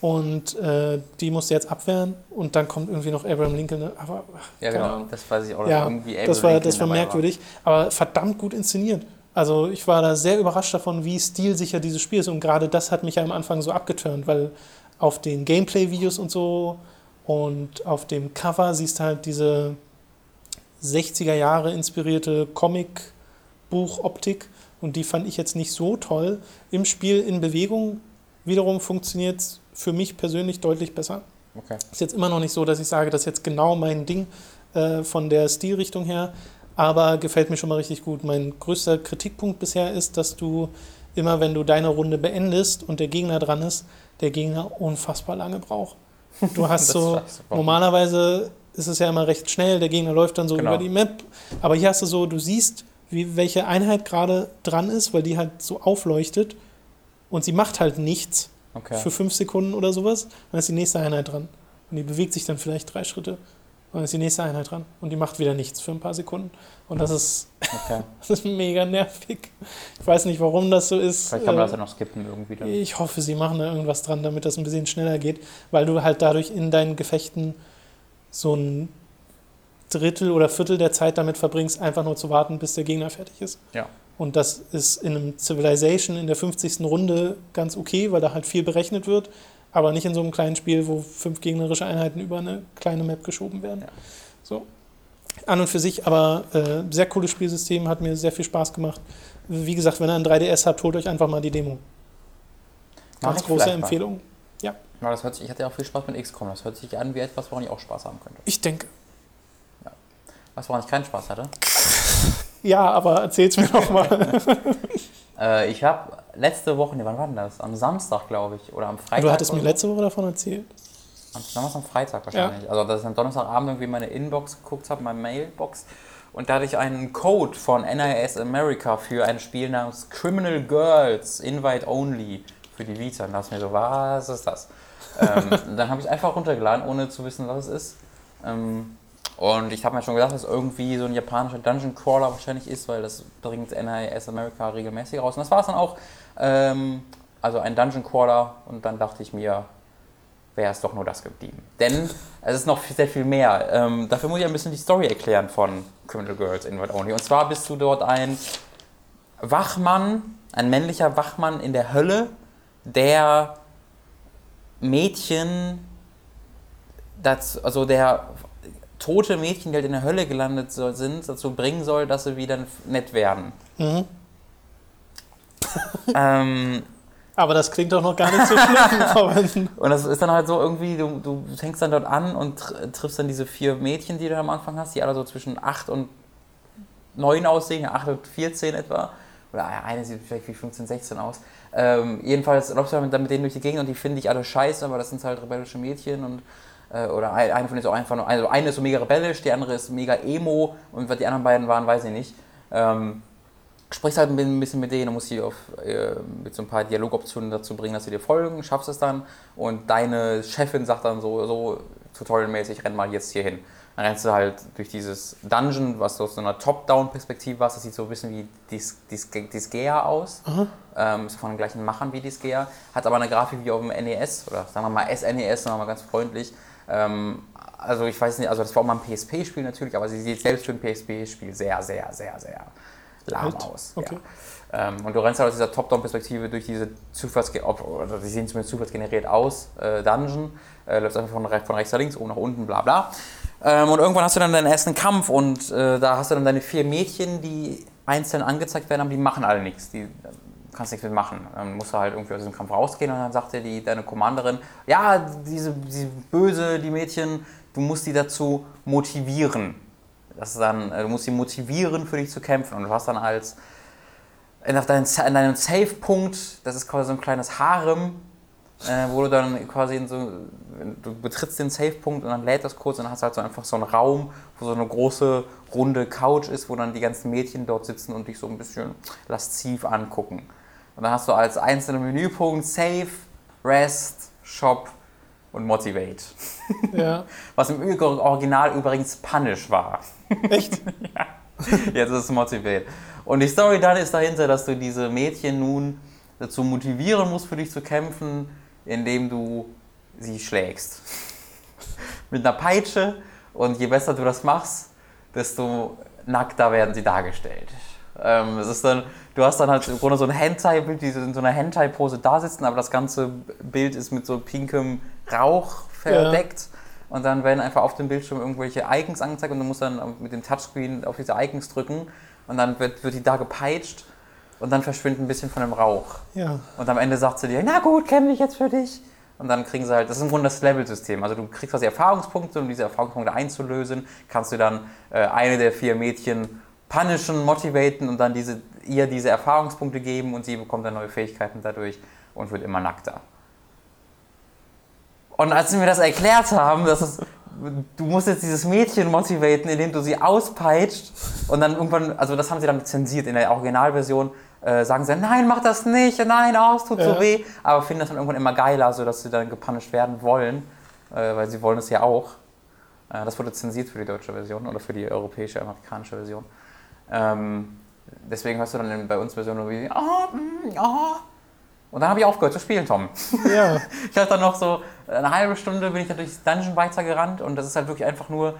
Und äh, die musst du jetzt abwehren und dann kommt irgendwie noch Abraham Lincoln. Aber, ja, genau, Ahnung. das weiß ich auch. Ja, irgendwie Abraham das war, Lincoln das war merkwürdig, war. aber verdammt gut inszeniert. Also ich war da sehr überrascht davon, wie stilsicher dieses Spiel ist und gerade das hat mich ja am Anfang so abgeturnt, weil auf den Gameplay-Videos und so und auf dem Cover siehst du halt diese 60er Jahre inspirierte Comic- Buchoptik und die fand ich jetzt nicht so toll. Im Spiel in Bewegung wiederum funktioniert es für mich persönlich deutlich besser. Okay. Ist jetzt immer noch nicht so, dass ich sage, das ist jetzt genau mein Ding äh, von der Stilrichtung her, aber gefällt mir schon mal richtig gut. Mein größter Kritikpunkt bisher ist, dass du immer, wenn du deine Runde beendest und der Gegner dran ist, der Gegner unfassbar lange braucht. Du hast so, normalerweise ist es ja immer recht schnell, der Gegner läuft dann so genau. über die Map, aber hier hast du so, du siehst, wie, welche Einheit gerade dran ist, weil die halt so aufleuchtet und sie macht halt nichts okay. für fünf Sekunden oder sowas. Dann ist die nächste Einheit dran. Und die bewegt sich dann vielleicht drei Schritte. Und dann ist die nächste Einheit dran. Und die macht wieder nichts für ein paar Sekunden. Und das ist, okay. das ist mega nervig. Ich weiß nicht, warum das so ist. Vielleicht kann man das ja noch skippen irgendwie. Dann. Ich hoffe, sie machen da irgendwas dran, damit das ein bisschen schneller geht, weil du halt dadurch in deinen Gefechten so ein Drittel oder Viertel der Zeit damit verbringst, einfach nur zu warten, bis der Gegner fertig ist. Ja. Und das ist in einem Civilization in der 50. Runde ganz okay, weil da halt viel berechnet wird, aber nicht in so einem kleinen Spiel, wo fünf gegnerische Einheiten über eine kleine Map geschoben werden. Ja. So. An und für sich aber äh, sehr cooles Spielsystem, hat mir sehr viel Spaß gemacht. Wie gesagt, wenn ihr ein 3DS habt, holt euch einfach mal die Demo. Ganz große Empfehlung. Mal. Ja. ja das hört sich, ich hatte ja auch viel Spaß mit XCOM. Das hört sich an wie etwas, woran ich auch Spaß haben könnte. Ich denke. Was, woran ich keinen Spaß hatte? Ja, aber erzähl's mir doch mal. äh, ich habe letzte Woche, nee, wann war denn das? Am Samstag, glaube ich, oder am Freitag. Du hattest mir letzte Woche davon erzählt. Am, damals am Freitag wahrscheinlich. Ja. Also, dass ich am Donnerstagabend irgendwie meine Inbox geguckt habe, meine Mailbox. Und da hatte ich einen Code von NIS America für ein Spiel namens Criminal Girls Invite Only für die Vita. Und da dachte ich mir so, was ist das? ähm, dann habe ich es einfach runtergeladen, ohne zu wissen, was es ist. Ähm, und ich habe mir schon gedacht, dass irgendwie so ein japanischer Dungeon Crawler wahrscheinlich ist, weil das bringt NIS America regelmäßig raus. Und das war es dann auch. Ähm, also ein Dungeon Crawler. Und dann dachte ich mir, wäre es doch nur das geblieben. Denn es ist noch sehr viel mehr. Ähm, dafür muss ich ein bisschen die Story erklären von Criminal Girls Invite Only. Und zwar bist du dort ein Wachmann, ein männlicher Wachmann in der Hölle, der Mädchen, das, also der tote Mädchen, die halt in der Hölle gelandet sind, dazu bringen soll, dass sie wieder nett werden. Mhm. ähm, aber das klingt doch noch gar nicht so schlimm. und das ist dann halt so irgendwie, du, du fängst dann dort an und triffst dann diese vier Mädchen, die du am Anfang hast, die alle so zwischen 8 und 9 aussehen, 8 und 14 etwa. Oder eine sieht vielleicht wie 15, 16 aus. Ähm, jedenfalls läufst du dann mit denen durch die Gegend und die finde ich alle scheiße, aber das sind halt rebellische Mädchen und oder eine von denen ist auch einfach nur, also eine ist so mega rebellisch, die andere ist mega emo und was die anderen beiden waren, weiß ich nicht. Ähm, sprichst halt ein bisschen mit denen und musst sie auf, äh, mit so ein paar Dialogoptionen dazu bringen, dass sie dir folgen, schaffst es dann und deine Chefin sagt dann so, so tutorialmäßig, renn mal jetzt hier hin. Dann rennst du halt durch dieses Dungeon, was aus so einer Top-Down-Perspektive war. Das sieht so ein bisschen wie Dis, Dis, Disgaea aus. Ähm, ist von den gleichen Machern wie Disgaea. Hat aber eine Grafik wie auf dem NES oder sagen wir mal SNES, sagen wir mal ganz freundlich. Ähm, also ich weiß nicht, also das war auch mal ein PSP-Spiel natürlich, aber sie sieht selbst für ein PSP-Spiel sehr, sehr, sehr, sehr lahm Alt? aus. Okay. Ja. Ähm, und du rennst halt aus dieser Top-Down-Perspektive durch diese Zufalls oder die sehen zumindest zufallsgeneriert aus, äh, Dungeon, äh, läufst einfach von, von rechts nach links, oben nach unten, bla bla. Ähm, und irgendwann hast du dann deinen ersten Kampf und äh, da hast du dann deine vier Mädchen, die einzeln angezeigt werden, aber die machen alle nichts. Die, kannst nichts mitmachen. Dann musst du halt irgendwie aus diesem Kampf rausgehen und dann sagt dir die, deine Commanderin, ja, diese, diese böse, die Mädchen, du musst die dazu motivieren. Das ist dann, äh, du musst sie motivieren, für dich zu kämpfen. Und du hast dann als in, deinen, in deinem Safe-Punkt, das ist quasi so ein kleines Harem, äh, wo du dann quasi in so, du betrittst den Safe-Punkt und dann lädt das kurz und dann hast du halt so einfach so einen Raum, wo so eine große runde Couch ist, wo dann die ganzen Mädchen dort sitzen und dich so ein bisschen lasziv angucken. Und dann hast du als einzelnen Menüpunkt Save, Rest, Shop und Motivate. Ja. Was im Original übrigens Punish war. Echt? Jetzt ist es Motivate. Und die Story dann ist dahinter, dass du diese Mädchen nun dazu motivieren musst, für dich zu kämpfen, indem du sie schlägst. Mit einer Peitsche. Und je besser du das machst, desto nackter werden sie dargestellt. Ähm, es ist dann, du hast dann halt im Grunde so ein Hentai-Bild, die in so einer Hentai-Pose da sitzen, aber das ganze Bild ist mit so pinkem Rauch verdeckt. Und dann werden einfach auf dem Bildschirm irgendwelche Icons angezeigt und du musst dann mit dem Touchscreen auf diese Icons drücken und dann wird, wird die da gepeitscht und dann verschwindet ein bisschen von dem Rauch. Ja. Und am Ende sagt sie dir, na gut, kämpfe ich jetzt für dich. Und dann kriegen sie halt, das ist im Grunde das Level-System. Also du kriegst quasi Erfahrungspunkte, um diese Erfahrungspunkte einzulösen, kannst du dann äh, eine der vier Mädchen punishen, motivaten und dann diese, ihr diese Erfahrungspunkte geben und sie bekommt dann neue Fähigkeiten dadurch und wird immer nackter. Und als sie mir das erklärt haben, dass es, du musst jetzt dieses Mädchen motivaten, indem du sie auspeitscht und dann irgendwann, also das haben sie dann zensiert in der Originalversion, äh, sagen sie, nein, mach das nicht, nein, oh, es tut Ja. so weh, aber finden das dann irgendwann immer geiler, sodass sie dann gepunished werden wollen, äh, weil sie wollen es ja auch. Äh, das wurde zensiert für die deutsche Version oder für die europäische, amerikanische Version. Ähm, deswegen hörst du dann bei uns Version nur wie, oh, mm, oh. Und dann habe ich aufgehört zu spielen, Tom. Ja. Ich hatte dann noch so eine halbe Stunde bin ich dann durchs Dungeon weitergerannt und das ist halt wirklich einfach nur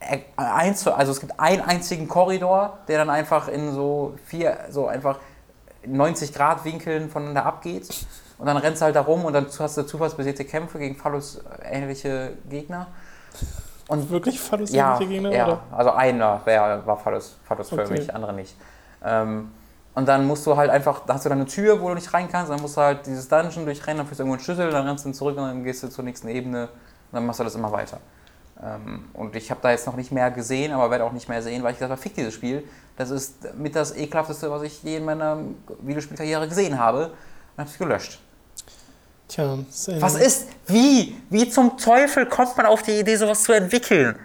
äh, eins, also es gibt einen einzigen Korridor, der dann einfach in so vier, so einfach 90 Grad Winkeln voneinander abgeht und dann rennst du halt da rum und dann hast du zufallsbasierte Kämpfe gegen Phallus ähnliche Gegner. Und Wirklich Phallus ja, Gegner? ja Oder? also einer wär, war Phallus, phallusförmig, Okay. andere nicht. Ähm, und dann musst du halt einfach, da hast du dann eine Tür, wo du nicht rein kannst, dann musst du halt dieses Dungeon durchrennen, dann führst du irgendwo einen Schlüssel, dann rennst du zurück und dann gehst du zur nächsten Ebene und dann machst du das immer weiter. Ähm, und ich habe da jetzt noch nicht mehr gesehen, aber werde auch nicht mehr sehen, weil ich gesagt habe, fick dieses Spiel. Das ist mit das ekelhafteste, was ich je in meiner Videospielkarriere gesehen habe. Und habe es gelöscht. Tja, Was ist, wie, wie zum Teufel kommt man auf die Idee, sowas zu entwickeln?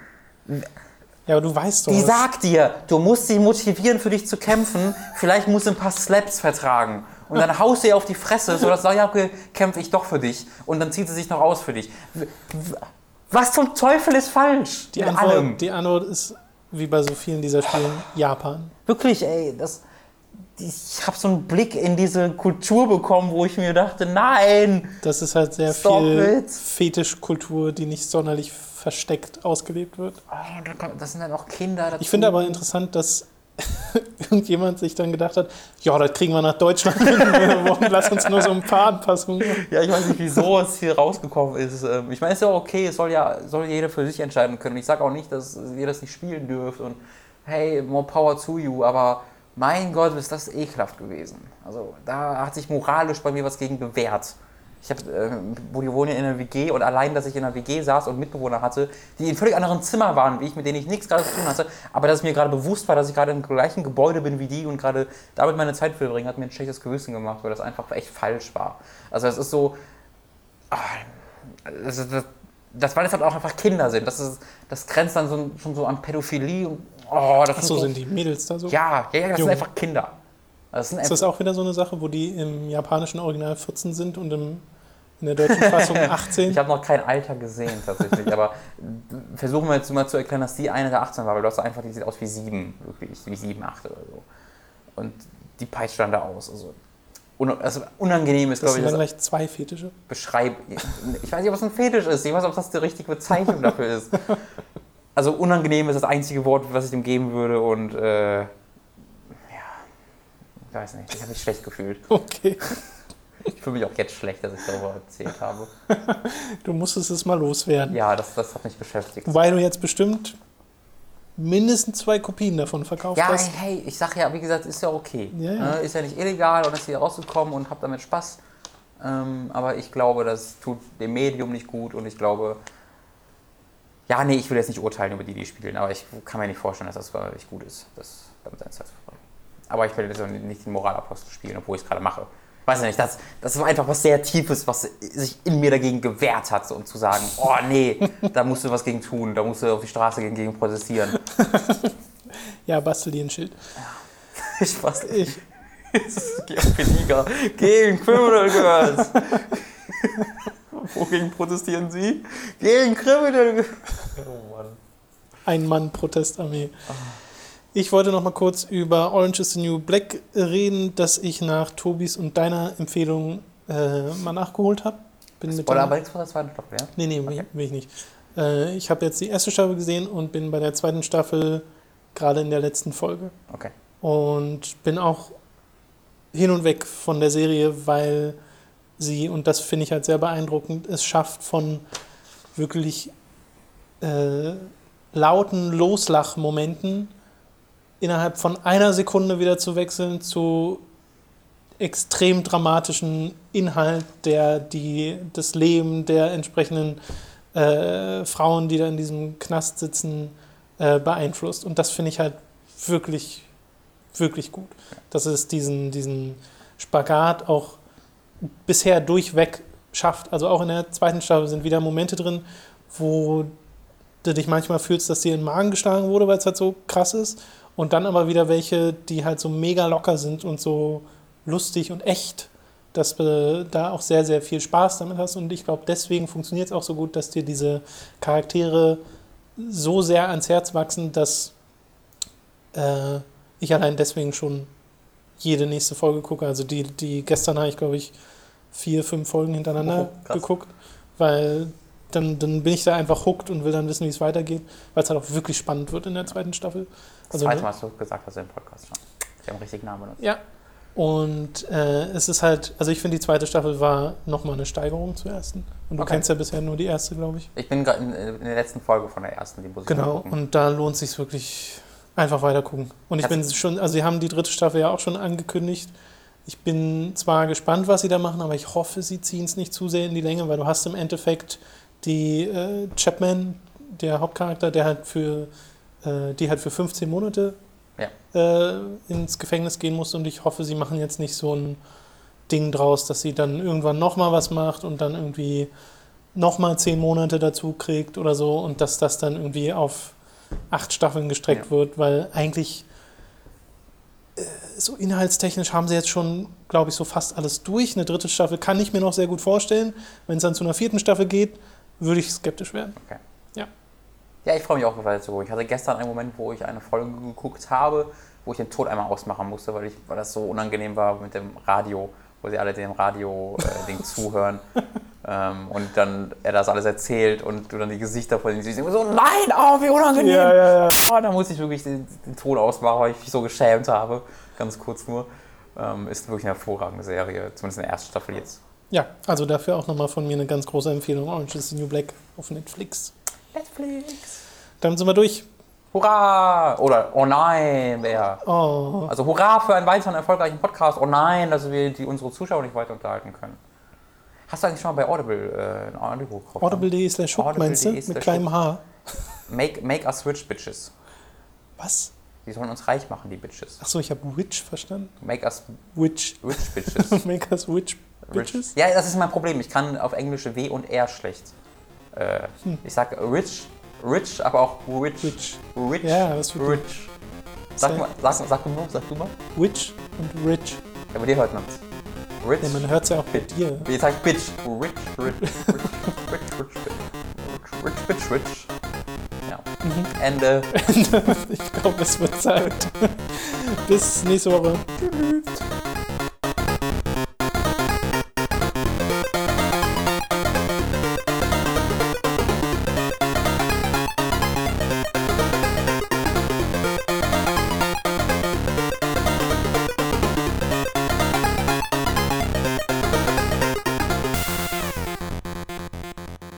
Ja, aber du weißt doch. Die sagt dir, du musst sie motivieren, für dich zu kämpfen. Vielleicht musst du ein paar Slaps vertragen. Und dann haust du ihr auf die Fresse, sodass du sagst, ja, okay, kämpfe ich doch für dich. Und dann zieht sie sich noch aus für dich. Was zum Teufel ist falsch? die, Antwort, die Antwort ist, wie bei so vielen dieser Spielen, Japan. Wirklich, ey, das, ich habe so einen Blick in diese Kultur bekommen, wo ich mir dachte, nein, Das ist halt sehr viel it. Fetischkultur, die nicht sonderlich versteckt ausgelebt wird. oh, das sind dann auch Kinder dazu. Ich finde aber interessant, dass irgendjemand sich dann gedacht hat, ja, das kriegen wir nach Deutschland in mehreren Wochen, lass uns nur so ein paar Anpassungen. Ja, ich weiß nicht, wieso es hier rausgekommen ist. Ähm, Ich meine, es ist ja okay, es soll ja soll jeder für sich entscheiden können. Ich sage auch nicht, dass ihr das nicht spielen dürft und hey, more power to you, aber mein Gott, ist das ekelhaft gewesen. Also da hat sich moralisch bei mir was gegen bewährt. Ich habe, äh, wo die wohnen in einer WG und allein, dass ich in einer WG saß und Mitbewohner hatte, die in völlig anderen Zimmer waren wie ich, mit denen ich nichts gerade zu tun hatte, aber dass es mir gerade bewusst war, dass ich gerade im gleichen Gebäude bin wie die und gerade damit meine Zeit verbringe, hat mir ein schlechtes Gewissen gemacht, weil das einfach echt falsch war. Also es ist so, ah, das, ist- das, das weil es halt auch einfach Kinder sind. Das, ist, das grenzt dann so, schon so an Pädophilie und oh, das Achso, so, sind die Mädels da so? Ja, ja, ja, das Jung. sind einfach Kinder. Das sind Ist das auch wieder so eine Sache, wo die im japanischen Original 14 sind und im In der deutschen Fassung 18. Ich habe noch kein Alter gesehen tatsächlich, aber versuchen wir jetzt mal zu erklären, dass die eine der 18 war, weil du hast einfach, die sieht aus wie 7, wirklich, wie 7, 8 oder so. Und die peitscht dann da aus. Also, un also unangenehm ist, glaube sind ich, das gleich zwei Fetische. beschreib. Ich weiß nicht, ob es ein Fetisch ist, ich weiß nicht, ob das die richtige Bezeichnung dafür ist. Also unangenehm ist das einzige Wort, was ich dem geben würde und äh, ja, ich weiß nicht, ich habe mich schlecht gefühlt. Okay. Ich fühle mich auch jetzt schlecht, dass ich darüber erzählt habe. Du musstest es mal loswerden. Ja, das, das hat mich beschäftigt. Weil du jetzt bestimmt mindestens zwei Kopien davon verkauft Ja, hast. hey, ich sag ja, wie gesagt, ist ja okay. Ja, ja. Ne, Ist ja nicht illegal und ist hier rausgekommen und hab damit Spaß. Ähm, aber ich glaube, das tut dem Medium nicht gut und ich glaube, ja, nee, ich will jetzt nicht urteilen über die, die spielen, aber ich kann mir nicht vorstellen, dass das wirklich gut ist, das damit sein Zeit zu verbringen. Aber ich will jetzt auch nicht den Moralapostel spielen, obwohl ich es gerade mache. Weiß ich nicht, das, das war einfach was sehr Tiefes, was sich in mir dagegen gewehrt hat, so, um zu sagen, oh nee, da musst du was gegen tun, da musst du auf die Straße gegen, gegen protestieren. Ja, bastel dir ein Schild. Ich weiß Ich, Es ist Liga gegen Criminal Girls. Wogegen protestieren Sie? Gegen Criminal Girls. Oh Mann. Ein-Mann-Protestarmee. Ich wollte noch mal kurz über Orange is the New Black reden, das ich nach Tobis und deiner Empfehlung äh, mal nachgeholt habe. Bin mit Spoiler aber nichts von der zweiten Staffel, ja? Nee, nee, will, will ich nicht. Äh, ich habe jetzt die erste Staffel gesehen und bin bei der zweiten Staffel gerade in der letzten Folge. Okay. Und bin auch hin und weg von der Serie, weil sie, und das finde ich halt sehr beeindruckend, es schafft von wirklich äh, lauten Loslachmomenten innerhalb von einer Sekunde wieder zu wechseln zu extrem dramatischen Inhalt, der die, das Leben der entsprechenden äh, Frauen, die da in diesem Knast sitzen, äh, beeinflusst. Und das finde ich halt wirklich, wirklich gut. Dass es diesen, diesen Spagat auch bisher durchweg schafft. Also auch in der zweiten Staffel sind wieder Momente drin, wo du dich manchmal fühlst, dass dir in den Magen geschlagen wurde, weil es halt so krass ist. Und dann aber wieder welche, die halt so mega locker sind und so lustig und echt, dass du da auch sehr, sehr viel Spaß damit hast. Und ich glaube, deswegen funktioniert es auch so gut, dass dir diese Charaktere so sehr ans Herz wachsen, dass äh, ich allein deswegen schon jede nächste Folge gucke. Also die, die gestern habe ich, glaube ich, vier, fünf Folgen hintereinander Oh, geguckt, weil dann, dann bin ich da einfach hooked und will dann wissen, wie es weitergeht, weil es halt auch wirklich spannend wird in der zweiten Staffel. Das Also, zweite ne? Mal hast du gesagt hast du im Podcast schon. Ich habe einen richtigen Namen benutzt. Ja. Und äh, es ist halt, also ich finde, die zweite Staffel war nochmal eine Steigerung zur ersten. Und du Okay. kennst ja bisher nur die erste, glaube ich. Ich bin gerade in, in der letzten Folge von der ersten, die muss ich Genau. Und da lohnt sich wirklich einfach weiter gucken. Und ich bin schon, also sie haben die dritte Staffel ja auch schon angekündigt. Ich bin zwar gespannt, was sie da machen, aber ich hoffe, sie ziehen es nicht zu sehr in die Länge, weil du hast im Endeffekt die äh, Chapman, der Hauptcharakter, der halt für, äh, die halt für 15 Monate äh, ins Gefängnis gehen muss und ich hoffe, sie machen jetzt nicht so ein Ding draus, dass sie dann irgendwann nochmal was macht und dann irgendwie nochmal 10 Monate dazu kriegt oder so und dass das dann irgendwie auf acht Staffeln gestreckt Ja. wird, weil eigentlich äh, so inhaltstechnisch haben sie jetzt schon, glaube ich, so fast alles durch. Eine dritte Staffel kann ich mir noch sehr gut vorstellen. Wenn es dann zu einer vierten Staffel geht, würde ich skeptisch werden. Ja, ich freue mich auch weiter zu gucken. Ich hatte gestern einen Moment, wo ich eine Folge geguckt habe, wo ich den Tod einmal ausmachen musste, weil, ich, weil das so unangenehm war mit dem Radio, wo sie alle dem Radio-Ding zuhören. Ähm, und dann er das alles erzählt und du dann die Gesichter von ihm siehst. und So, nein, oh, wie unangenehm. ja, ja. Oh, da muss ich wirklich den, den Ton ausmachen, weil ich mich so geschämt habe. Ganz kurz nur. Ähm, ist wirklich eine hervorragende Serie, zumindest in der ersten Staffel jetzt. Ja, also dafür auch nochmal von mir eine ganz große Empfehlung. Orange is the New Black auf Netflix. Netflix. Dann sind wir durch. Hurra! Oder oh nein, wer? Oh, Also hurra für einen weiteren erfolgreichen Podcast. Oh nein, dass wir die, unsere Zuschauer nicht weiter unterhalten können. Hast du eigentlich schon mal bei Audible äh, ein Audible gekauft? audible.de slash hook, meinst du? Mit kleinem H. Make, make us rich, bitches. Was? Die sollen uns reich machen, die Bitches. Achso, ich habe Witch verstanden. Make us Witch. rich, bitches. Make us Witch Rich. Bitches? Ja, das ist mein Problem. Ich kann auf Englisch W und R schlecht. Äh, Hm. Ich sag rich, Rich, aber auch Rich. Rich. Rich. Ja, das wird Rich. Sag, mal, sag, sag, du mal, sag du mal. Rich und Rich. Ja, bei dir hört man's. Rich. Ja, man hört's ja auch bei dir. Ich sag Bitch. Rich, Rich, Rich, Rich, Rich, Rich, Rich, Rich. Ja. Mhm. Ende. Ende. ich glaube, es wird Zeit. Bis nächste Woche. Tschüss.